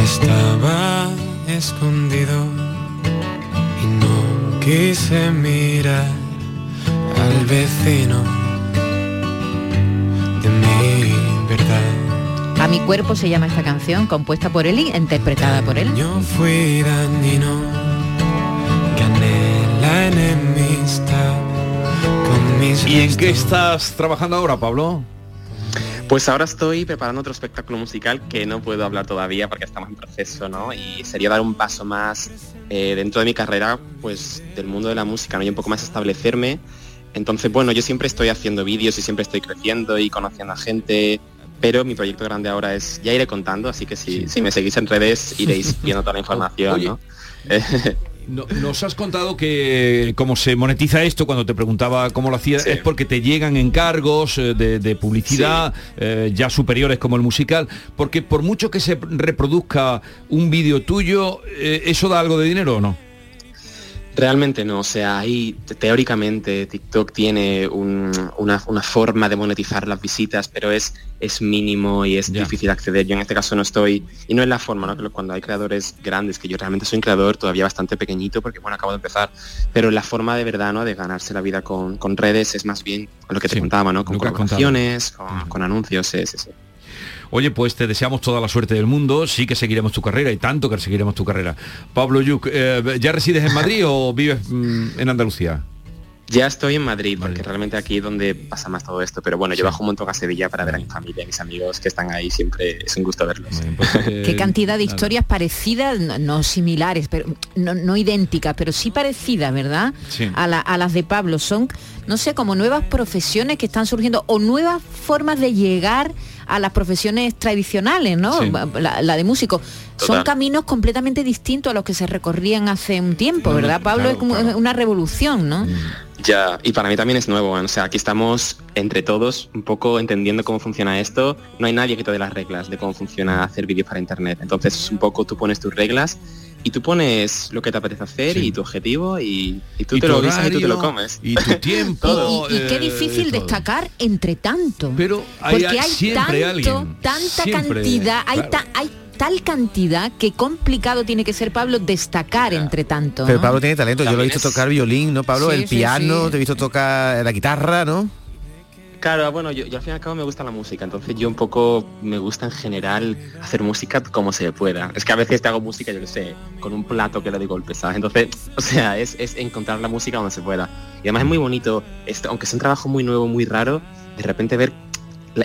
Estaba escondido y no quise mirar al vecino de mi verdad. A mi cuerpo se llama esta canción, compuesta por él y interpretada por él. Yo fui dañino, gané la enemistad con mis ¿Y en qué estás trabajando ahora, Pablo? Pues ahora estoy preparando otro espectáculo musical que no puedo hablar todavía porque estamos en proceso, ¿no? Y sería dar un paso más eh, dentro de mi carrera, pues del mundo de la música, ¿no? Y un poco más establecerme. Entonces, bueno, yo siempre estoy haciendo vídeos y siempre estoy creciendo y conociendo a gente, pero mi proyecto grande ahora es, ya iré contando, así que si, si me seguís en redes iréis viendo toda la información, Oye, ¿no? No- nos has contado que cómo se monetiza esto cuando te preguntaba cómo lo hacías es porque te llegan encargos eh, de, de publicidad eh, ya superiores como el musical porque por mucho que se reproduzca un vídeo tuyo eh, eso da algo de dinero o no Realmente no, o sea, ahí te- teóricamente TikTok tiene un- una, una forma de monetizar las visitas, pero es, es mínimo y es difícil acceder. Yo en este caso no estoy, y no es la forma, ¿no? Cuando hay creadores grandes, que yo realmente soy un creador todavía bastante pequeñito, porque bueno, acabo de empezar, pero la forma de verdad, ¿no? De ganarse la vida con, con redes es más bien lo que te contaba, ¿no? Con colaboraciones, con, anuncios, es, es- Oye, pues te deseamos toda la suerte del mundo, sí que seguiremos tu carrera y tanto que seguiremos tu carrera. Pablo Yuc, eh, ¿ya resides en Madrid o vives mm, en Andalucía? Ya estoy en Madrid, porque realmente aquí es donde pasa más todo esto, pero bueno, yo bajo un montón a Sevilla para ver a mi familia, a mis amigos que están ahí, siempre es un gusto verlos. Qué cantidad de historias parecidas, no, no similares, pero no, no idénticas, pero sí parecidas, ¿verdad? Sí. A, la- a las de Pablo. Son, no sé, como nuevas profesiones que están surgiendo o nuevas formas de llegar a las profesiones tradicionales, ¿no? Sí. La, la de músico. Son caminos completamente distintos a los que se recorrían hace un tiempo, no, ¿verdad, Pablo? claro, es como una revolución, ¿no? Ya, y para mí también es nuevo, ¿eh? o sea, aquí estamos entre todos un poco entendiendo cómo funciona esto. No hay nadie que te dé las reglas de cómo funciona hacer vídeos para internet. Entonces, un poco tú pones tus reglas y tú pones lo que te apetece hacer y tu objetivo y, y tú Y te lo guisas y tú te lo horario, comes. y tu tiempo. Y, y qué eh, difícil destacar entre tanto. Pero hay- porque hay siempre tanto, alguien, tanta siempre, cantidad, hay, claro. ta- hay tal cantidad que complicado tiene que ser Pablo destacar entre tanto. Pero. Pablo tiene talento, yo lo he visto tocar violín, ¿no, Pablo? Sí, el sí, piano, sí. te he visto tocar la guitarra, ¿no? Claro, bueno, yo, al fin y al cabo me gusta la música, entonces yo un poco me gusta en general hacer música como se pueda. Es que a veces te hago música, yo lo sé, con un plato que le doy golpes, ¿sabes? Entonces, o sea, es, es encontrar la música donde se pueda. Y además es muy bonito, esto, aunque es un trabajo muy nuevo, muy raro, de repente ver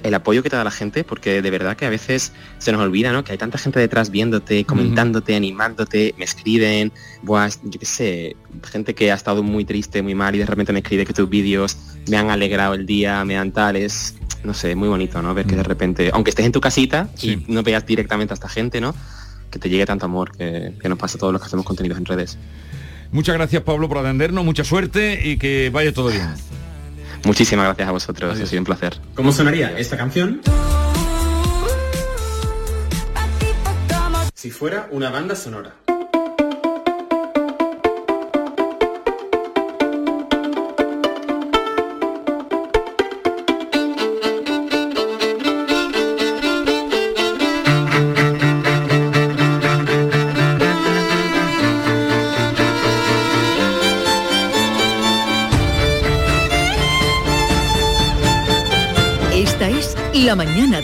el apoyo que te da la gente, porque de verdad que a veces se nos olvida, ¿no? Que hay tanta gente detrás viéndote, comentándote, animándote, me escriben, buah, yo qué sé, gente que ha estado muy triste, muy mal y de repente me escribe que tus vídeos me han alegrado el día, me dan tales, no sé, muy bonito, ¿no? Ver que de repente, aunque estés en tu casita y no veas directamente a esta gente, ¿no? Que te llegue tanto amor que, que nos pasa a todos los que hacemos contenidos en redes. Muchas gracias Pablo por atendernos, mucha suerte y que vaya todo bien. Muchísimas gracias a vosotros, ha sido un placer. ¿Cómo sonaría esta canción? Si fuera una banda sonora.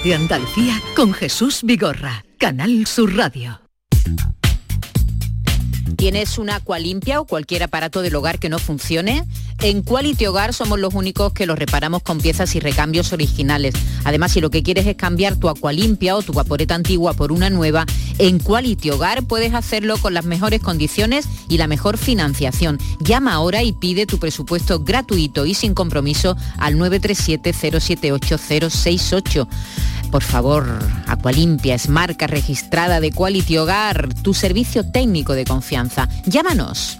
De Andalucía con Jesús Vigorra, Canal Sur Radio. ¿Tienes una agua limpia o cualquier aparato del hogar que no funcione? En Quality Hogar somos los únicos que los reparamos con piezas y recambios originales. Además, si lo que quieres es cambiar tu agua limpia o tu vaporeta antigua por una nueva, en Quality Hogar puedes hacerlo con las mejores condiciones y la mejor financiación. Llama ahora y pide tu presupuesto gratuito y sin compromiso al 937-078-068. Por favor, Acualimpia es marca registrada de Quality Hogar, tu servicio técnico de confianza. Llámanos.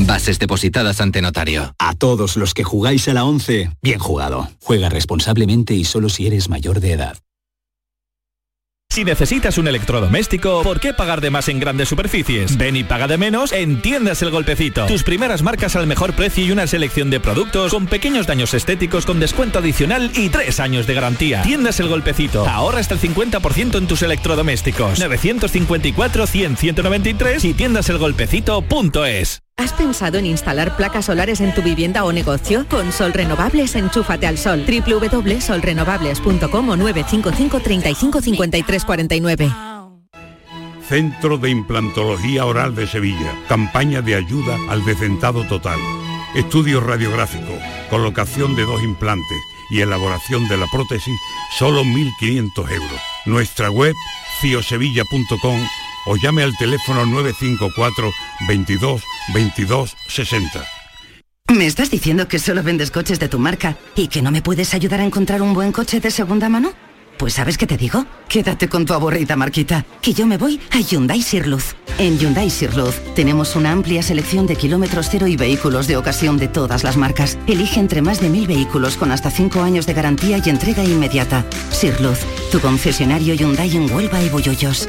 bases depositadas ante notario. A todos los que jugáis a la 11, bien jugado. Juega responsablemente y solo si eres mayor de edad. Si necesitas un electrodoméstico, ¿por qué pagar de más en grandes superficies? Ven y paga de menos en Tiendas El Golpecito. Tus primeras marcas al mejor precio y una selección de productos con pequeños daños estéticos con descuento adicional y tres años de garantía. Tiendas El Golpecito. Ahorra hasta el 50% en tus electrodomésticos. 954-100-193 y tiendaselgolpecito.es. ¿Has pensado en instalar placas solares en tu vivienda o negocio? Con Sol Renovables, enchúfate al sol. www.solrenovables.com o 955 35 53 49. Centro de Implantología Oral de Sevilla. Campaña de ayuda al decentado total. Estudio radiográfico, colocación de dos implantes y elaboración de la prótesis, solo 1.500 euros. Nuestra web, ciosevilla.com o llame al teléfono 954 22 22 60. ¿Me estás diciendo que solo vendes coches de tu marca y que no me puedes ayudar a encontrar un buen coche de segunda mano? Pues ¿sabes qué te digo? Quédate con tu aburrida marquita, que yo me voy a Hyundai Sirluz. En Hyundai Sirluz tenemos una amplia selección de kilómetros cero y vehículos de ocasión de todas las marcas. Elige entre más de mil vehículos con hasta 5 años de garantía y entrega inmediata. Sirluz, tu concesionario Hyundai en Huelva y Bollollos.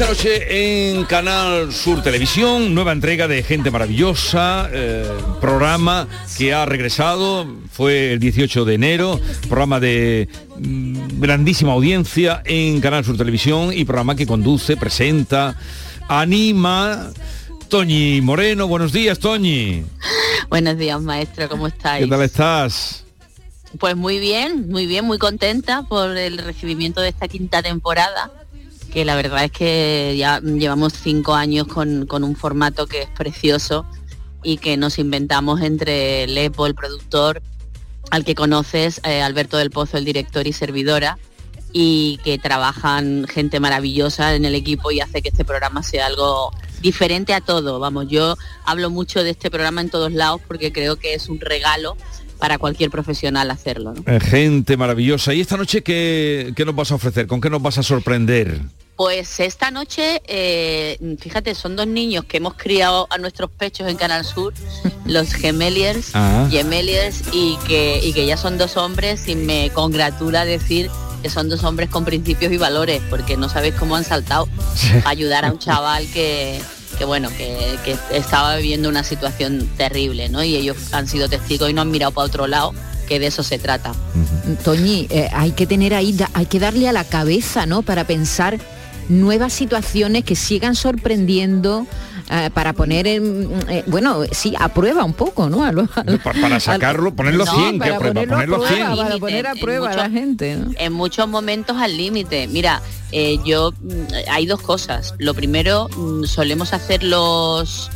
Esta noche en Canal Sur Televisión, nueva entrega de Gente Maravillosa, eh, programa que ha regresado, fue el 18 de enero, programa de mm, grandísima audiencia en Canal Sur Televisión y programa que conduce, presenta, anima. Toñi Moreno, buenos días, Toñi. Buenos días, maestro, ¿cómo estáis? ¿Qué tal estás? Pues muy bien, muy bien, muy contenta por el recibimiento de esta quinta temporada, que la verdad es que ya llevamos cinco años con, con un formato que es precioso y que nos inventamos entre Lepo, el productor, al que conoces, eh, Alberto del Pozo, el director y servidora, y que trabajan gente maravillosa en el equipo y hace que este programa sea algo diferente a todo. Vamos, yo hablo mucho de este programa en todos lados porque creo que es un regalo para cualquier profesional hacerlo. ¿no? Eh, Gente maravillosa. ¿Y esta noche qué, qué nos vas a ofrecer? ¿Con qué nos vas a sorprender? Pues esta noche, eh, fíjate, son dos niños que hemos criado a nuestros pechos en Canal Sur, los Gemeliers, Ah. Gemeliers, y que, y que ya son dos hombres y me congratula decir que son dos hombres con principios y valores, porque no sabéis cómo han saltado a ayudar a un chaval que, que bueno, que, que estaba viviendo una situación terrible, ¿no? Y ellos han sido testigos y no han mirado para otro lado, que de eso se trata. Toñi, eh, hay que tener ahí, da- hay que darle a la cabeza, ¿no? Para pensar nuevas situaciones que sigan sorprendiendo eh, para poner en, eh, bueno, sí, a prueba un poco, ¿no? A lo- a lo- Pa- Para sacarlo, ponerlo No, 100, que para a prueba, ponerlo a ponerlo 100. prueba, para poner a En prueba a la muchos- gente, ¿no? En muchos momentos al límite. Mira, eh, yo mm, hay dos cosas. Lo primero, mm, solemos hacer los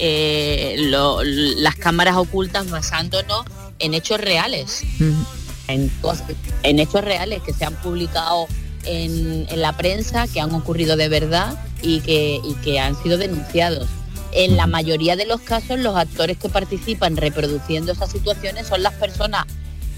eh, lo- las cámaras ocultas basándonos en hechos reales. En, hechos reales que se han publicado en, en la prensa, que han ocurrido de verdad y que, y que han sido denunciados. En la mayoría de los casos, los actores que participan reproduciendo esas situaciones son las personas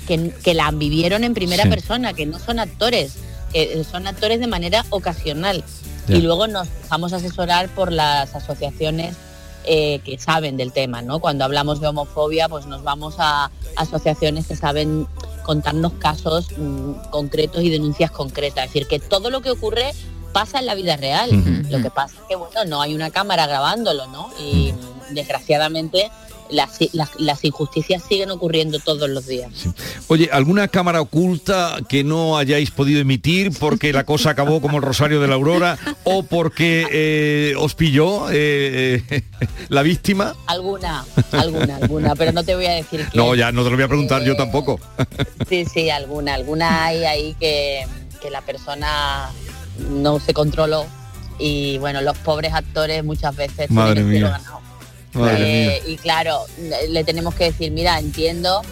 que, que la vivieron en primera Sí. persona, que no son actores, que son actores de manera ocasional. Y luego nos dejamos asesorar por las asociaciones eh, que saben del tema, ¿no? Cuando hablamos de homofobia, pues nos vamos a asociaciones que saben contarnos casos mm, concretos y denuncias concretas. Es decir, que todo lo que ocurre pasa en la vida real. Lo que pasa es que, bueno, no hay una cámara grabándolo, ¿no? Y desgraciadamente las, las- las injusticias siguen ocurriendo todos los días. Oye, ¿alguna cámara oculta que no hayáis podido emitir porque la cosa acabó como el Rosario de la Aurora o porque eh, os pilló eh, eh, la víctima? Alguna, alguna, alguna, pero no te voy a decir. No, ya no te lo voy a preguntar yo tampoco. Sí, sí, alguna, alguna hay ahí que, que la persona no se controló y bueno, los pobres actores muchas veces Madre cielo mía. ganado. Madre Eh, y claro, le- le tenemos que decir, mira, entiendo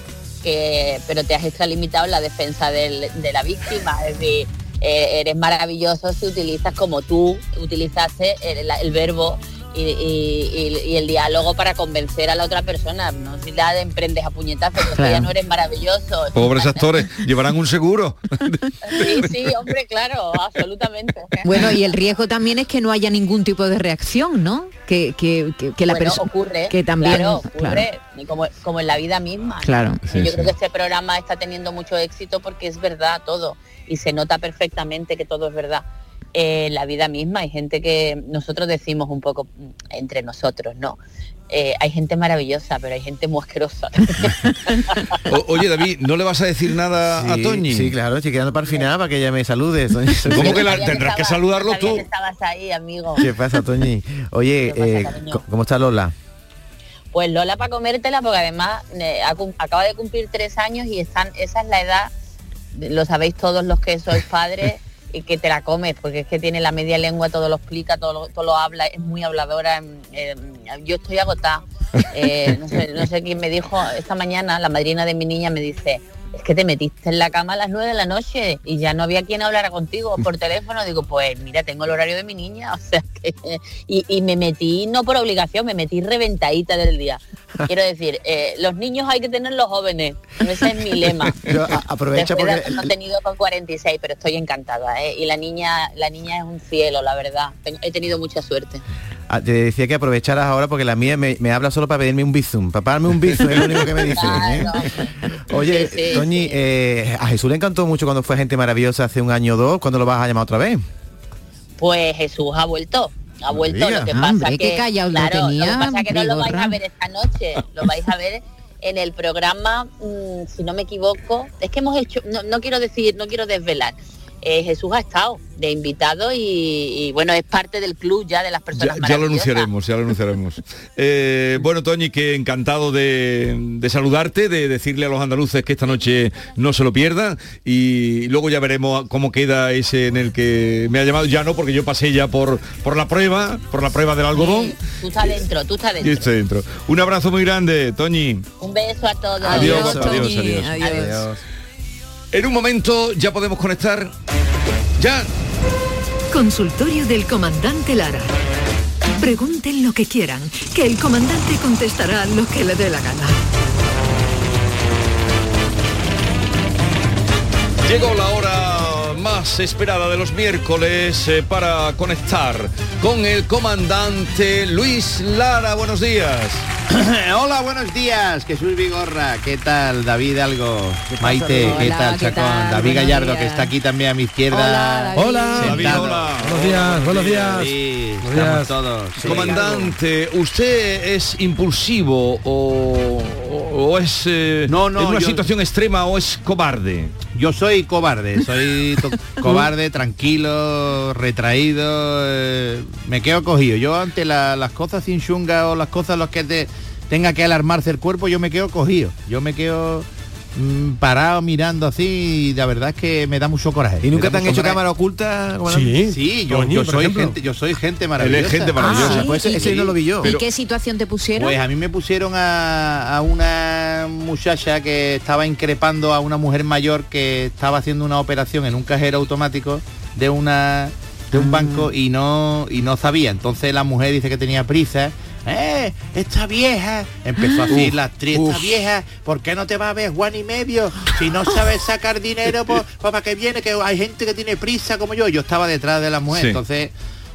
que, pero te has extralimitado en la defensa del- de la víctima, es decir, eh, eres maravilloso si utilizas como tú utilizaste el, el verbo y, y- y- y el diálogo para convencer a la otra persona, no si la emprendes a puñetazos, porque Claro. ya no eres maravilloso. Pobres actores, llevarán un seguro. Sí, sí, hombre, claro, absolutamente. Bueno, y el riesgo también es que no haya ningún tipo de reacción, ¿no? Que, que, que, que la Bueno, persona ocurre, que también claro, ocurre, claro. como, como en la vida misma. Claro. Sí, yo sí. creo que este programa está teniendo mucho éxito porque es verdad todo y se nota perfectamente que todo es verdad. Eh, la vida misma hay gente que nosotros decimos un poco entre nosotros, ¿no? Eh, hay gente maravillosa, pero hay gente muy asquerosa. O- oye, David, ¿no le vas a decir nada a Toñi? Sí, claro, estoy quedando para el final para que ella me salude. Toñi. ¿Cómo que la- tendrás que estaba- saludarlo sabía tú? que estabas ahí, amigo. ¿Qué pasa, Toñi? Oye, eh, ¿cómo está Lola? Pues Lola para comértela, porque además eh, acaba de cumplir tres años y están, esa es la edad, lo sabéis todos los que sois padres, que te la comes, porque es que tiene la media lengua, todo lo explica, todo lo, todo lo habla, es muy habladora. em, eh, yo estoy agotada. Eh, no, sé, no sé quién me dijo esta mañana, la madrina de mi niña me dice, es que te metiste en la cama a las nueve de la noche y ya no había quien hablara contigo por teléfono. Digo, pues mira, tengo el horario de mi niña, o sea que... Y, y me metí, no por obligación, me metí reventadita del día. Quiero decir, eh, los niños hay que tenerlos jóvenes, ese es mi lema. Yo, aprovecha Después de porque haberlo tenido con 46, pero estoy encantada, ¿eh? Y la niña, la niña es un cielo, la verdad. He tenido mucha suerte. ah, te decía que aprovecharas ahora porque la mía me, me habla solo para pedirme un bizum. Papá, dame un bizum, es lo único que me dice. ¿eh? Oye, Sí, sí, Toñi, eh, a Jesús le encantó mucho cuando fue Gente Maravillosa hace un año o dos. ¿Cuándo lo vas a llamar otra vez? Pues Jesús ha vuelto. Ha vuelto, lo que Ah, pasa hombre, que, callado lo claro, tenía, lo que pasa que no lo vais a ver esta noche, lo vais a ver en el programa, mm, si no me equivoco, es que hemos hecho, no, no quiero decir, no quiero desvelar, eh, Jesús ha estado de invitado y, y, bueno, es parte del club ya de las Ya, personas ya lo maravillosas. anunciaremos, ya lo anunciaremos. Eh, bueno, Toñi, que encantado de, de saludarte, de decirle a los andaluces que esta noche no se lo pierdan y luego ya veremos cómo queda ese en el que me ha llamado. Ya no, porque yo pasé ya por, por la prueba, por la prueba del algodón Tú estás dentro, tú estás dentro. estoy dentro. Un abrazo muy grande, Toñi. Un beso a todos. Adiós, guapa, adiós, adiós. En un momento ya podemos conectar. Ya. Consultorio del comandante Lara. Pregunten lo que quieran, que el comandante contestará lo que le dé la gana. Llegó la hora más esperada de los miércoles eh, para conectar con el comandante Luis Lara. Buenos días. Hola, buenos días, Jesús Vigorra, ¿qué tal? David Algo, Maite, ¿qué Hola, tal, ¿qué Chacón? tal? David Buenos Gallardo, días. que está aquí también a mi izquierda. Hola, David. sentado. Hola. Buenos días, buenos días. Sí, Buenos estamos días. todos. sí. Comandante, ¿usted es impulsivo o, o- o es eh, No, no, en una yo- situación extrema o es cobarde? Yo soy cobarde, soy cobarde, tranquilo, retraído, eh, me quedo cogido. Yo ante la- las cosas sin chunga o las cosas los que te tenga que alarmarse el cuerpo, yo me quedo cogido. Yo me quedo parado mirando así y la verdad es que me da mucho coraje. ¿Y nunca te han hecho coraje. cámara oculta? Sí, comandante? sí, yo, Toñi, yo por soy ejemplo. gente, yo soy gente maravillosa. gente maravillosa. Ah, Pues ese- ese no lo vi yo. ¿Y qué situación te pusieron? Pues a mí me pusieron a, a una muchacha que estaba increpando a una mujer mayor que estaba haciendo una operación en un cajero automático de una de un banco y no y no sabía. Entonces la mujer dice que tenía prisa. ¡Eh! Esta vieja empezó a decir la actriz, esta vieja, ¿por qué no te va a ver Juan y medio? Si no sabes sacar dinero, pues, para que viene, que hay gente que tiene prisa como yo. Yo estaba detrás de la mujer, Sí. entonces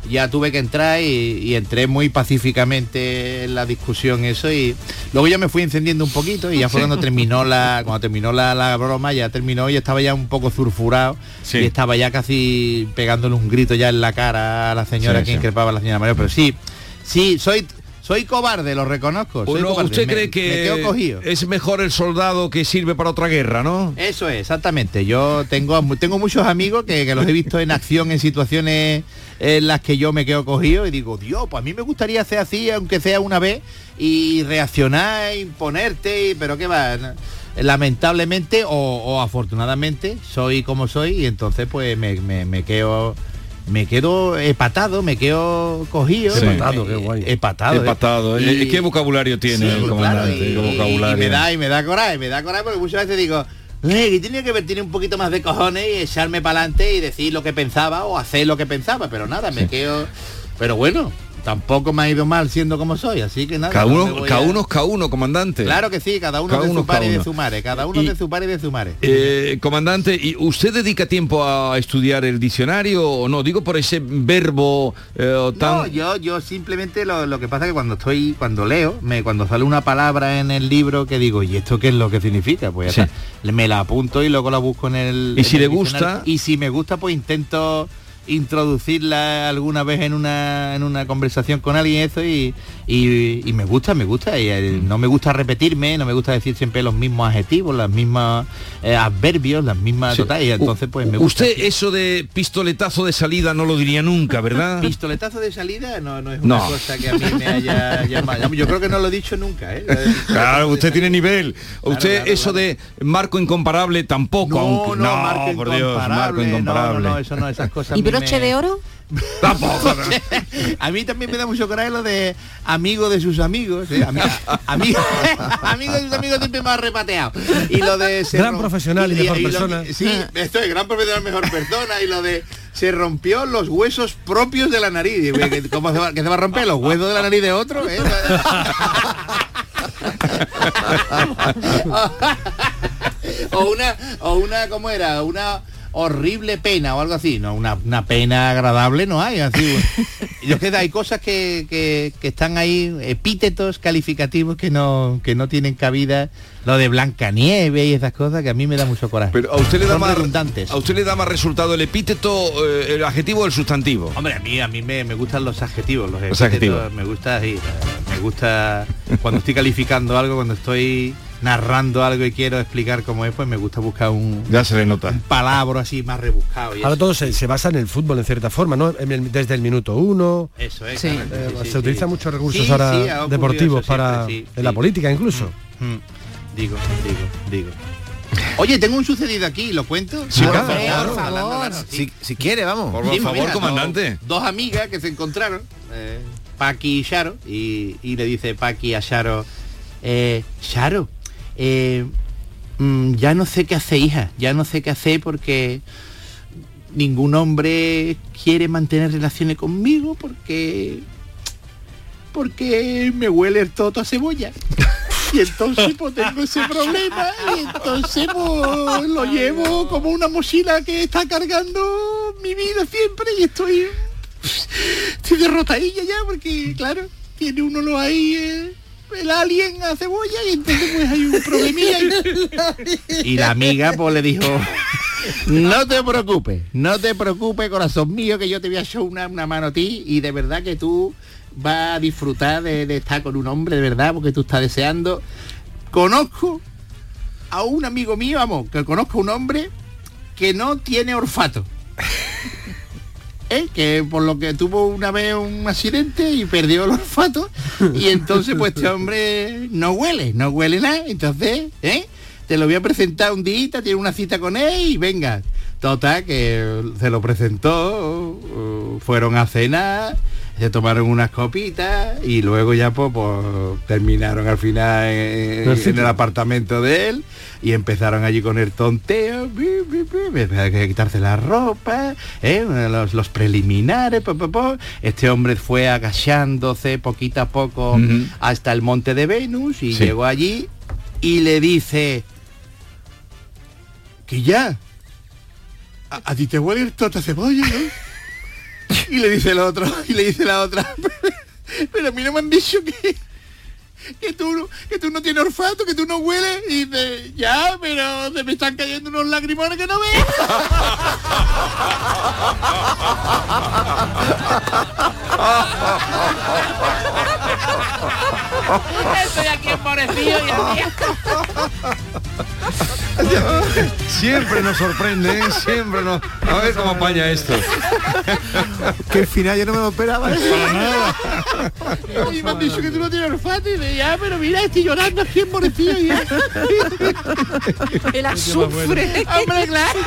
ya tuve que entrar y, y entré muy pacíficamente en la discusión eso y luego ya me fui encendiendo un poquito y ya fue Sí. cuando terminó la cuando terminó la, la broma ya terminó y estaba ya un poco surfurado Sí. y estaba ya casi pegándole un grito ya en la cara a la señora Sí, que increpaba a la señora María pero sí sí soy soy cobarde lo reconozco soy Uno- ¿Usted cree me que es mejor el soldado que sirve para otra guerra, no? Eso es, exactamente. Yo tengo, tengo muchos amigos que, que los he visto en acción en situaciones en las que yo me quedo cogido y digo, Dios, pues a mí me gustaría hacer así, aunque sea una vez, y reaccionar, imponerte, y- pero qué va. no. Lamentablemente o, o afortunadamente soy como soy y entonces pues me, me, me quedo me quedo hepatado, me quedo cogido. Sí. Hepatado, qué guay. Empatado. Y- ¿eh? ¿Qué vocabulario tiene Sí, el claro, comandante? y- ¿Qué y- vocabulario? y me da y me da coraje, me da coraje porque muchas veces digo, "Eh, que tenía que tenido un poquito más de cojones y echarme para adelante y decir lo que pensaba o hacer lo que pensaba, pero nada, me quedo. Pero bueno, tampoco me ha ido mal siendo como soy, así que nada. Cada uno, cada uno es cada uno, comandante. Claro que sí, cada uno Cada de uno su cada par y de uno. su mare, cada uno Y- de su par y de su mare. Eh, comandante, ¿y usted dedica tiempo a estudiar el diccionario o no? Digo por ese verbo eh, tan... No, yo, yo simplemente lo, lo que pasa es que cuando estoy, cuando leo, me, cuando sale una palabra en el libro que digo, ¿y esto qué es lo que significa? Pues ya Sí. está. me la apunto y luego la busco en el. ¿Y en si el le gusta? Y si me gusta, pues intento introducirla alguna vez en una en una conversación con alguien eso y, y, y me gusta me gusta y eh, no me gusta repetirme no me gusta decir siempre los mismos adjetivos las mismas eh, adverbios las mismas Sí. total, y entonces pues me gusta Usted eso de pistoletazo de salida no lo diría nunca, ¿verdad? Pistoletazo de salida no, no es una No. cosa que a mí me haya llamado. Yo creo que no lo he dicho nunca, ¿eh? Claro, usted tiene nivel. Usted claro, eso de marco incomparable tampoco. No, aunque- no, marco por Dios, marco incomparable. No, no, no, eso no, esas cosas. ¿Y broche me- de oro? Tampoco. a mí también me da mucho coraje lo de amigo de sus amigos. ¿eh? Ami- amigo, amigo de sus amigos siempre me ha repateado. Y lo de Gran profesional y mejor persona. que- sí, estoy gran profesional, mejor persona. Y lo de se rompió los huesos propios de la nariz. ¿qué- ¿Cómo se va, que se va a romper los huesos de la nariz de otro? ¿eh? o una, o una, ¿cómo era? Una horrible pena o algo así. No, una, una pena agradable no hay. Así, yo que hay cosas que, que- que están ahí, epítetos calificativos que no, que no tienen cabida. Lo de Blancanieves y esas cosas que a mí me da mucho coraje. Pero a usted le da Son más redundantes. a usted le da más resultado el epíteto, eh, el adjetivo o el sustantivo. Hombre, a mí, a mí me, me gustan los adjetivos. Los, Los epítetos, adjetivos. Me gusta, sí, me gusta cuando estoy calificando algo, cuando estoy narrando algo y quiero explicar cómo es, pues me gusta buscar un, Ya se le nota. un palabra así más rebuscado. Y Ahora eso. todo se, se basa en el fútbol en cierta forma, ¿no? En el- Desde el minuto uno. Eso es. Eh, sí, se sí. utilizan muchos recursos Sí, ahora deportivos para siempre, sí, en la política incluso. Mm, Digo, digo, digo. Oye, tengo un sucedido aquí, ¿lo cuento? Sí, Por favor, sí. Si, si quiere, vamos. Por Sí, favor, mira, comandante. Dos, dos amigas que se encontraron, eh, Paqui y Sharo, y, y le dice Paqui a Sharo, eh, Sharo, eh, mm, ya no sé qué hacer, hija, ya no sé qué hacer porque ningún hombre quiere mantener relaciones conmigo porque porque me huele el toto a cebolla. Y entonces pues tengo ese problema y entonces pues lo llevo como una mochila que está cargando mi vida siempre y estoy estoy derrotadilla ya porque claro, tiene uno lo ahí eh, el alien a cebolla y entonces pues hay un problemilla. Y la amiga pues le dijo, no te preocupes, no te preocupes, corazón mío, que yo te voy a echar una, una mano a ti y de verdad que tú vas a disfrutar de, de estar con un hombre, de verdad, porque tú estás deseando. Conozco a un amigo mío, vamos, que conozco a un hombre que no tiene olfato. ¿Eh? que por lo que tuvo una vez un accidente y perdió el olfato y entonces pues este hombre no huele, no huele nada, entonces, ¿eh? te lo voy a presentar un día, tiene una cita con él y venga. Total, que se lo presentó, uh, fueron a cenar, se tomaron unas copitas y luego ya pues, pues, terminaron al final en, El en apartamento de él y empezaron allí con el tonteo, a quitarse la ropa, ¿eh? los, los preliminares, po, po, po. este hombre fue agachándose poquito a poco hasta el monte de Venus y Sí. llegó allí y le dice que ya a, a ti te huele el cebolla, ¿no? Y le dice el otro, y le dice la otra, pero a mí no me han dicho que, que tú, no- que tú no tienes olfato, que tú no hueles, y dice, ya, pero se me están cayendo unos lagrimones que no ves. Estoy aquí empobrecido y Siempre nos sorprende, ¿eh? siempre nos... A ver cómo apaña esto. Que final yo no me lo esperaba. Y me han dicho que tú no tienes olfato, y dice, ya, pero mira, estoy llorando aquí empobrecido ya. El azufre. Hombre, claro.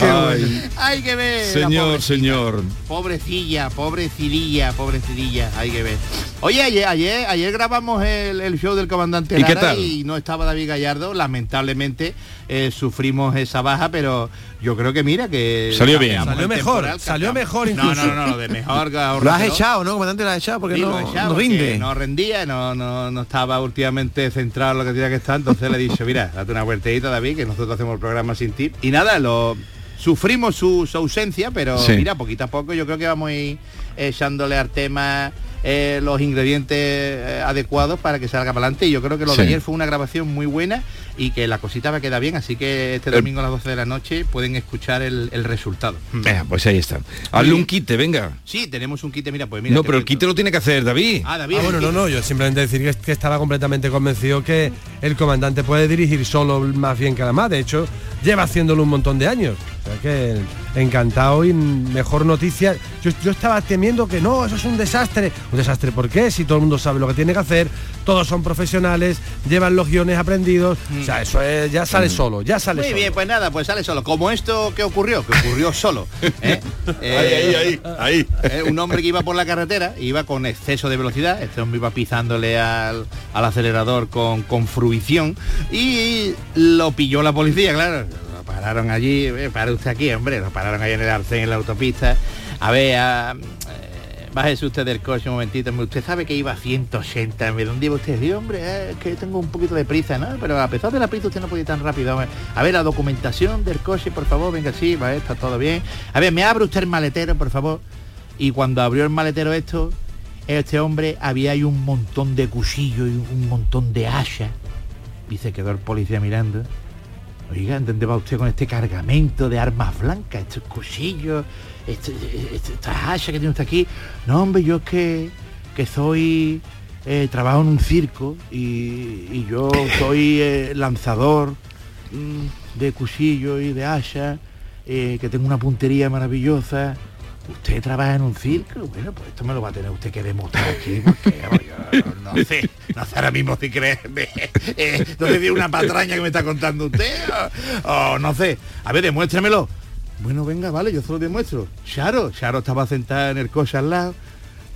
Ay, Hay que ver. señor, señor. Pobrecilla, pobrecidilla, pobrecidilla, hay que ver. Oye, ayer, ayer, ayer grabamos el, el show del comandante ¿Y qué Lara tal? y no estaba David Gallardo, lamentablemente eh, sufrimos esa baja, pero yo creo que mira que Salió bien. Salió mejor, temporal, salió mejor No, incluso. no, no, no, de mejor. Lo has echado, ¿no? Comandante lo has echado porque Sí, no, lo he echado no porque rinde. No rendía, no, no, no estaba últimamente centrado en lo que tenía que estar, entonces le he dicho, mira, date una vueltecita, David, que nosotros hacemos el programa sin ti. Y nada, lo sufrimos su, su ausencia, pero Sí. mira, poquito a poco yo creo que vamos a ir echándole al tema eh, los ingredientes eh, adecuados para que salga para adelante. Y yo creo que lo Sí. de ayer fue una grabación muy buena y que la cosita va a quedar bien, así que este El- domingo a las 12 de la noche pueden escuchar el, el resultado. Venga, pues ahí está. Hazle un quite, venga. Sí, tenemos un kit, mira, pues mira. No, pero el quite lo tiene que hacer David. Ah, David. Ah, bueno, no, no, yo simplemente decir que, que estaba completamente convencido que el comandante puede dirigir solo más bien que además. De hecho, lleva haciéndolo un montón de años. Que encantado y mejor noticia. Yo, yo estaba temiendo que no, eso es un desastre. ¿Un desastre por qué? Si todo el mundo sabe lo que tiene que hacer, todos son profesionales, llevan los guiones aprendidos. O sea, eso es- ya sale solo, ya sale Mm. Muy solo. bien, pues nada, pues sale solo. Como esto que ocurrió, que ocurrió solo. ¿eh? Ahí, ahí, ahí, ahí. eh, un hombre que iba por la carretera, iba con exceso de velocidad, este hombre iba pisándole al, al acelerador con, con fruición y lo pilló la policía, claro. Pararon allí, eh, para usted aquí, hombre, lo pararon ahí en el arcén, en la autopista. A ver, a- eh, bájese usted del coche un momentito. Usted sabe que iba a 180. ¿De dónde iba usted? Sí, hombre, eh, que tengo un poquito de prisa, ¿no? Pero a pesar de la prisa usted no puede ir tan rápido. A ver, la documentación del coche, por favor, venga, sí, va, está todo bien. A ver, me abre usted el maletero, por favor. Y cuando abrió el maletero esto, este hombre había ahí un montón de cuchillos y un montón de hachas. Y se quedó el policía mirando. Oiga, ¿dónde va usted con este cargamento de armas blancas, estos cuchillos, este- este- estas hachas que tiene usted aquí? No, hombre, yo es que, que soy, eh, trabajo en un circo y, y yo soy eh, lanzador mm, de cuchillos y de hachas, eh, que tengo una puntería maravillosa. ¿Usted trabaja en un circo? Bueno, pues esto me lo va a tener usted que demostrar aquí, porque no sé, no sé ahora mismo si creerme. Eh, no una patraña que me está contando usted, o, no sé. A ver, demuéstramelo. Bueno, venga, vale, yo se lo demuestro. Charo, Charo estaba sentada en el coche al lado.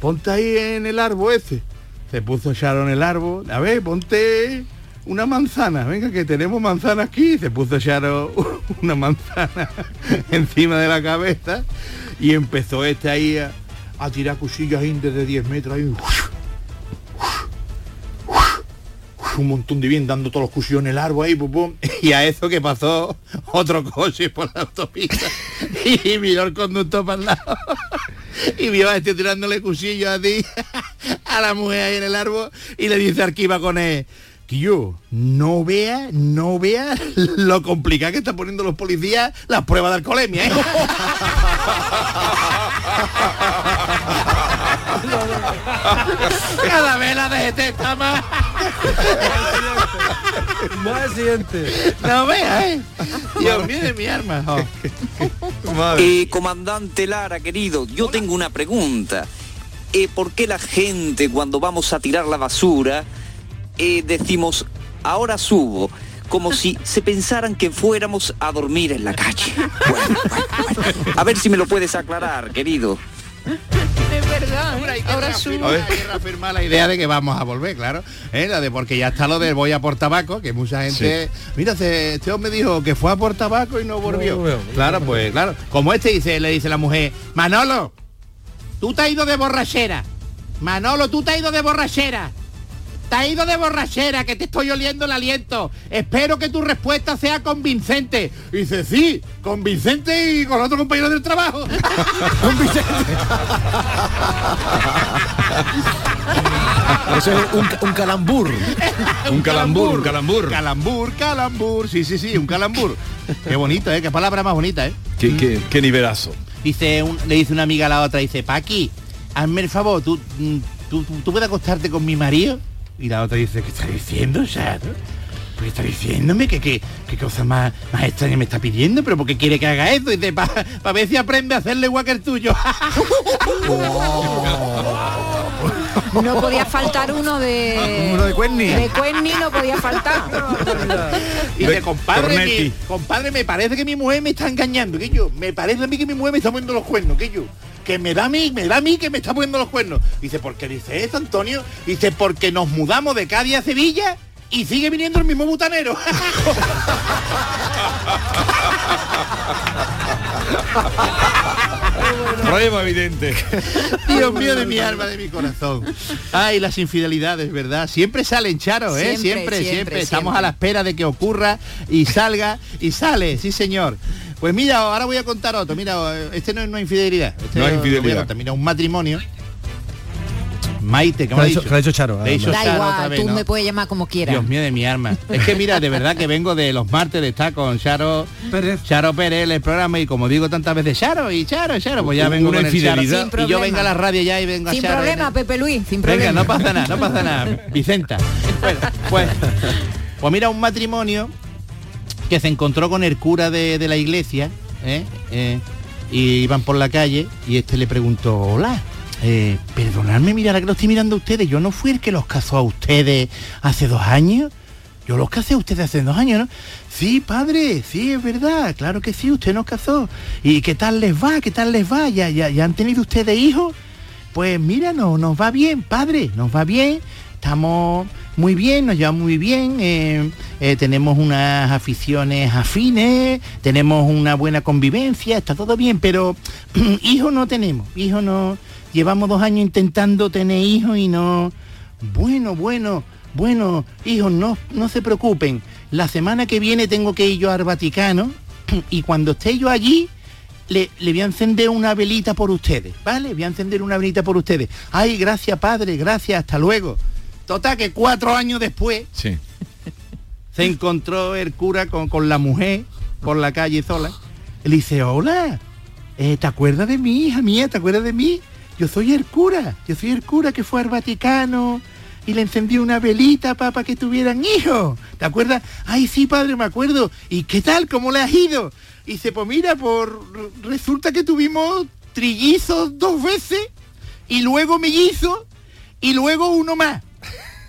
Ponte ahí en el árbol ese. Se puso Charo en el árbol. A ver, ponte una manzana. Venga, que tenemos manzana aquí. Se puso Charo una manzana encima de la cabeza. Y empezó este ahí a, tirar cuchillos ahí desde 10 metros. Ahí, un montón de bien dando todos los cuchillos en el árbol ahí, pum, pum. y a eso que pasó otro coche por la autopista y miró el conductor para el lado y vio a este tirándole cuchillos a ti a la mujer ahí en el árbol y le dice iba con él yo no vea, no vea lo complicado que están poniendo los policías las pruebas de alcoholemia, ¿eh? Cada vez la DGT está más. Más siguiente. No vea, ¿eh? Dios mío de mi arma. oh. Eh, comandante Lara, querido, yo tengo una pregunta. Eh, ¿Por qué la gente cuando vamos a tirar la basura eh, decimos, ahora subo? Como si se pensaran que fuéramos a dormir en la calle. Bueno, bueno, bueno. A ver si me lo puedes aclarar, querido. Es verdad, ¿eh? ahora subo. Hay que reafirmar la idea de que vamos a volver, claro. ¿eh? La de porque ya está lo del voy a por tabaco, que mucha gente. Mira, se- este hombre dijo que fue a por tabaco y no volvió. volvió. claro, pues claro. Como este dice, le dice la mujer, Manolo, tú te has ido de borrachera. Manolo, tú te has ido de borrachera. Te has ido de borrachera, que te estoy oliendo el aliento. Espero que tu respuesta sea convincente. Y dice, sí, convincente y con otro compañero del trabajo. Eso es un, un calambur. Un calambur, un calambur. Calambur, calambur, sí, sí, sí, un calambur. Qué bonito, ¿eh? Qué palabra más bonita, ¿eh? Qué, qué- qué nivelazo. Dice un- le dice una amiga a la otra, dice, Paqui, hazme el favor, ¿tú, mm, tú, tú, tú puedes acostarte con mi marido? Y la otra dice, ¿qué está diciendo, Shadow? ¿Qué está diciéndome? ¿Qué, qué, qué cosa más, más extraña me está pidiendo? ¿Pero por qué quiere que haga eso? Y dice, para ver si aprende a hacerle igual que el tuyo. No podía faltar uno de... Uno de Cuerni. De Cuerni no podía faltar. Y dice, compadre, mi- compadre, me parece que mi mujer me está engañando, que yo, me parece a mí que mi mujer me está poniendo los cuernos, que yo, que me da a mí, me da a mí que me está poniendo los cuernos. Dice, ¿por qué dice eso, Antonio? Dice, porque nos mudamos de Cádiz a Sevilla y sigue viniendo el mismo butanero. Prueba evidente. Dios mío de mi alma, de mi corazón. Ay, las infidelidades, ¿verdad? Siempre salen, Charo, ¿eh? Siempre, Siempre, siempre. siempre, Estamos siempre. a la espera de que ocurra y salga y sale, sí señor. Pues mira, ahora voy a contar otro. Mira, este no es una infidelidad. Este No es a infidelidad. contar. Mira, un matrimonio. Maite, ¿qué Que me lo ha dicho- dicho? que lo ha dicho Charo, Le ha dicho Da Charo igual, otra vez, tú ¿no? me puedes llamar como quieras. Dios mío de mi arma. Es que mira, de verdad que vengo de los martes de estar con Charo Pérez. Charo Pérez en el programa y como digo tantas veces Charo y Charo, Charo, pues ya Una vengo con el Charo. infidelidad. Sin Y yo vengo a la radio ya y vengo a Sin Charo. problema, Pepe Luis, sin problema. Venga, no pasa nada, no pasa nada. Vicenta. Bueno, pues, pues mira, un matrimonio que se encontró con el cura de, de la iglesia, ¿eh? Eh, y iban por la calle y este le preguntó, hola, eh, perdonadme, mira, que lo estoy mirando a ustedes, yo no fui el que los casó a ustedes hace dos años. Yo los casé a ustedes hace dos años, ¿no? Sí, padre, sí, es verdad, claro que sí, usted nos casó. ¿Y qué tal les va? ¿Qué tal les va? ¿Ya, ya, ya han tenido ustedes hijos? Pues mira, no, nos va bien, padre, nos va bien. Estamos muy bien, nos llevamos muy bien, eh, eh, tenemos unas aficiones afines, tenemos una buena convivencia, está todo bien, pero hijos no tenemos, hijos no, Llevamos dos años intentando tener hijos y no... Bueno, bueno, bueno, hijos, no, no se preocupen. La semana que viene tengo que ir yo al Vaticano y cuando esté yo allí, le, le voy a encender una velita por ustedes, ¿vale? Voy a encender una velita por ustedes. Ay, gracias, padre, gracias, hasta luego. Total, que cuatro años después Sí. se encontró el cura con, con la mujer por la calle sola. Le dice, hola, eh, ¿te acuerdas de mí, hija mía? ¿Te acuerdas de mí? Yo soy el cura, yo soy el cura que fue al Vaticano y le encendí una velita para que tuvieran hijos. ¿Te acuerdas? Ay, sí, padre, me acuerdo. ¿Y qué tal? ¿Cómo le has ido? Y dice, pues mira, por resulta que tuvimos trillizos dos veces y luego mellizos y luego uno más.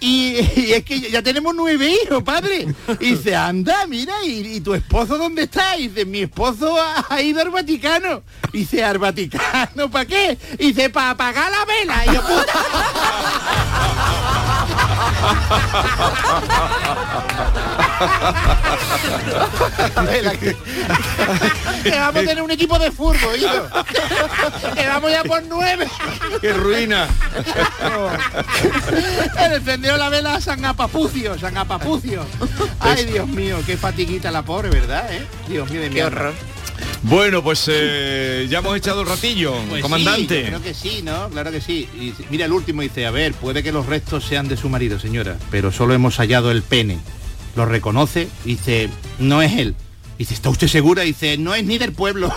Y, es que ya tenemos nueve hijos, padre. Y dice, anda, mira, ¿y, y tu esposo dónde está? Y dice, mi esposo ha, ha ido al Vaticano. Y dice, ¿al Vaticano para qué? Y dice, para apagar la vela. Y yo, puta. Que, que vamos a tener un equipo de fútbol, hijo. Que vamos ya por nueve. ¡Qué ruina! Le encendió la vela a San Apapucio, San Apapucio. Ay, Dios mío, qué fatiguita la pobre, ¿verdad? eh? Dios mío de mi horror. Bueno, pues eh, ya hemos echado el ratillo, Pues comandante. sí, yo creo que sí, ¿no? Claro que sí. Y mira el último dice, a ver, puede que los restos sean de su marido, señora, pero solo hemos hallado el pene. Lo reconoce, dice, no es él. Dice, ¿está usted segura? Dice, no es ni del pueblo.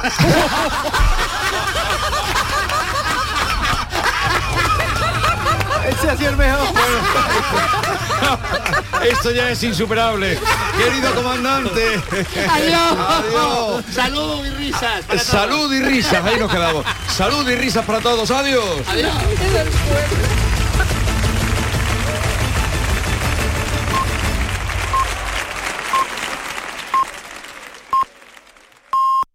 Ese ha sido el mejor. Esto ya es insuperable. Querido comandante. Adiós. Adiós. Salud y risas. para todos. Salud y risas, ahí nos quedamos. Salud y risas para todos. Adiós. Adiós.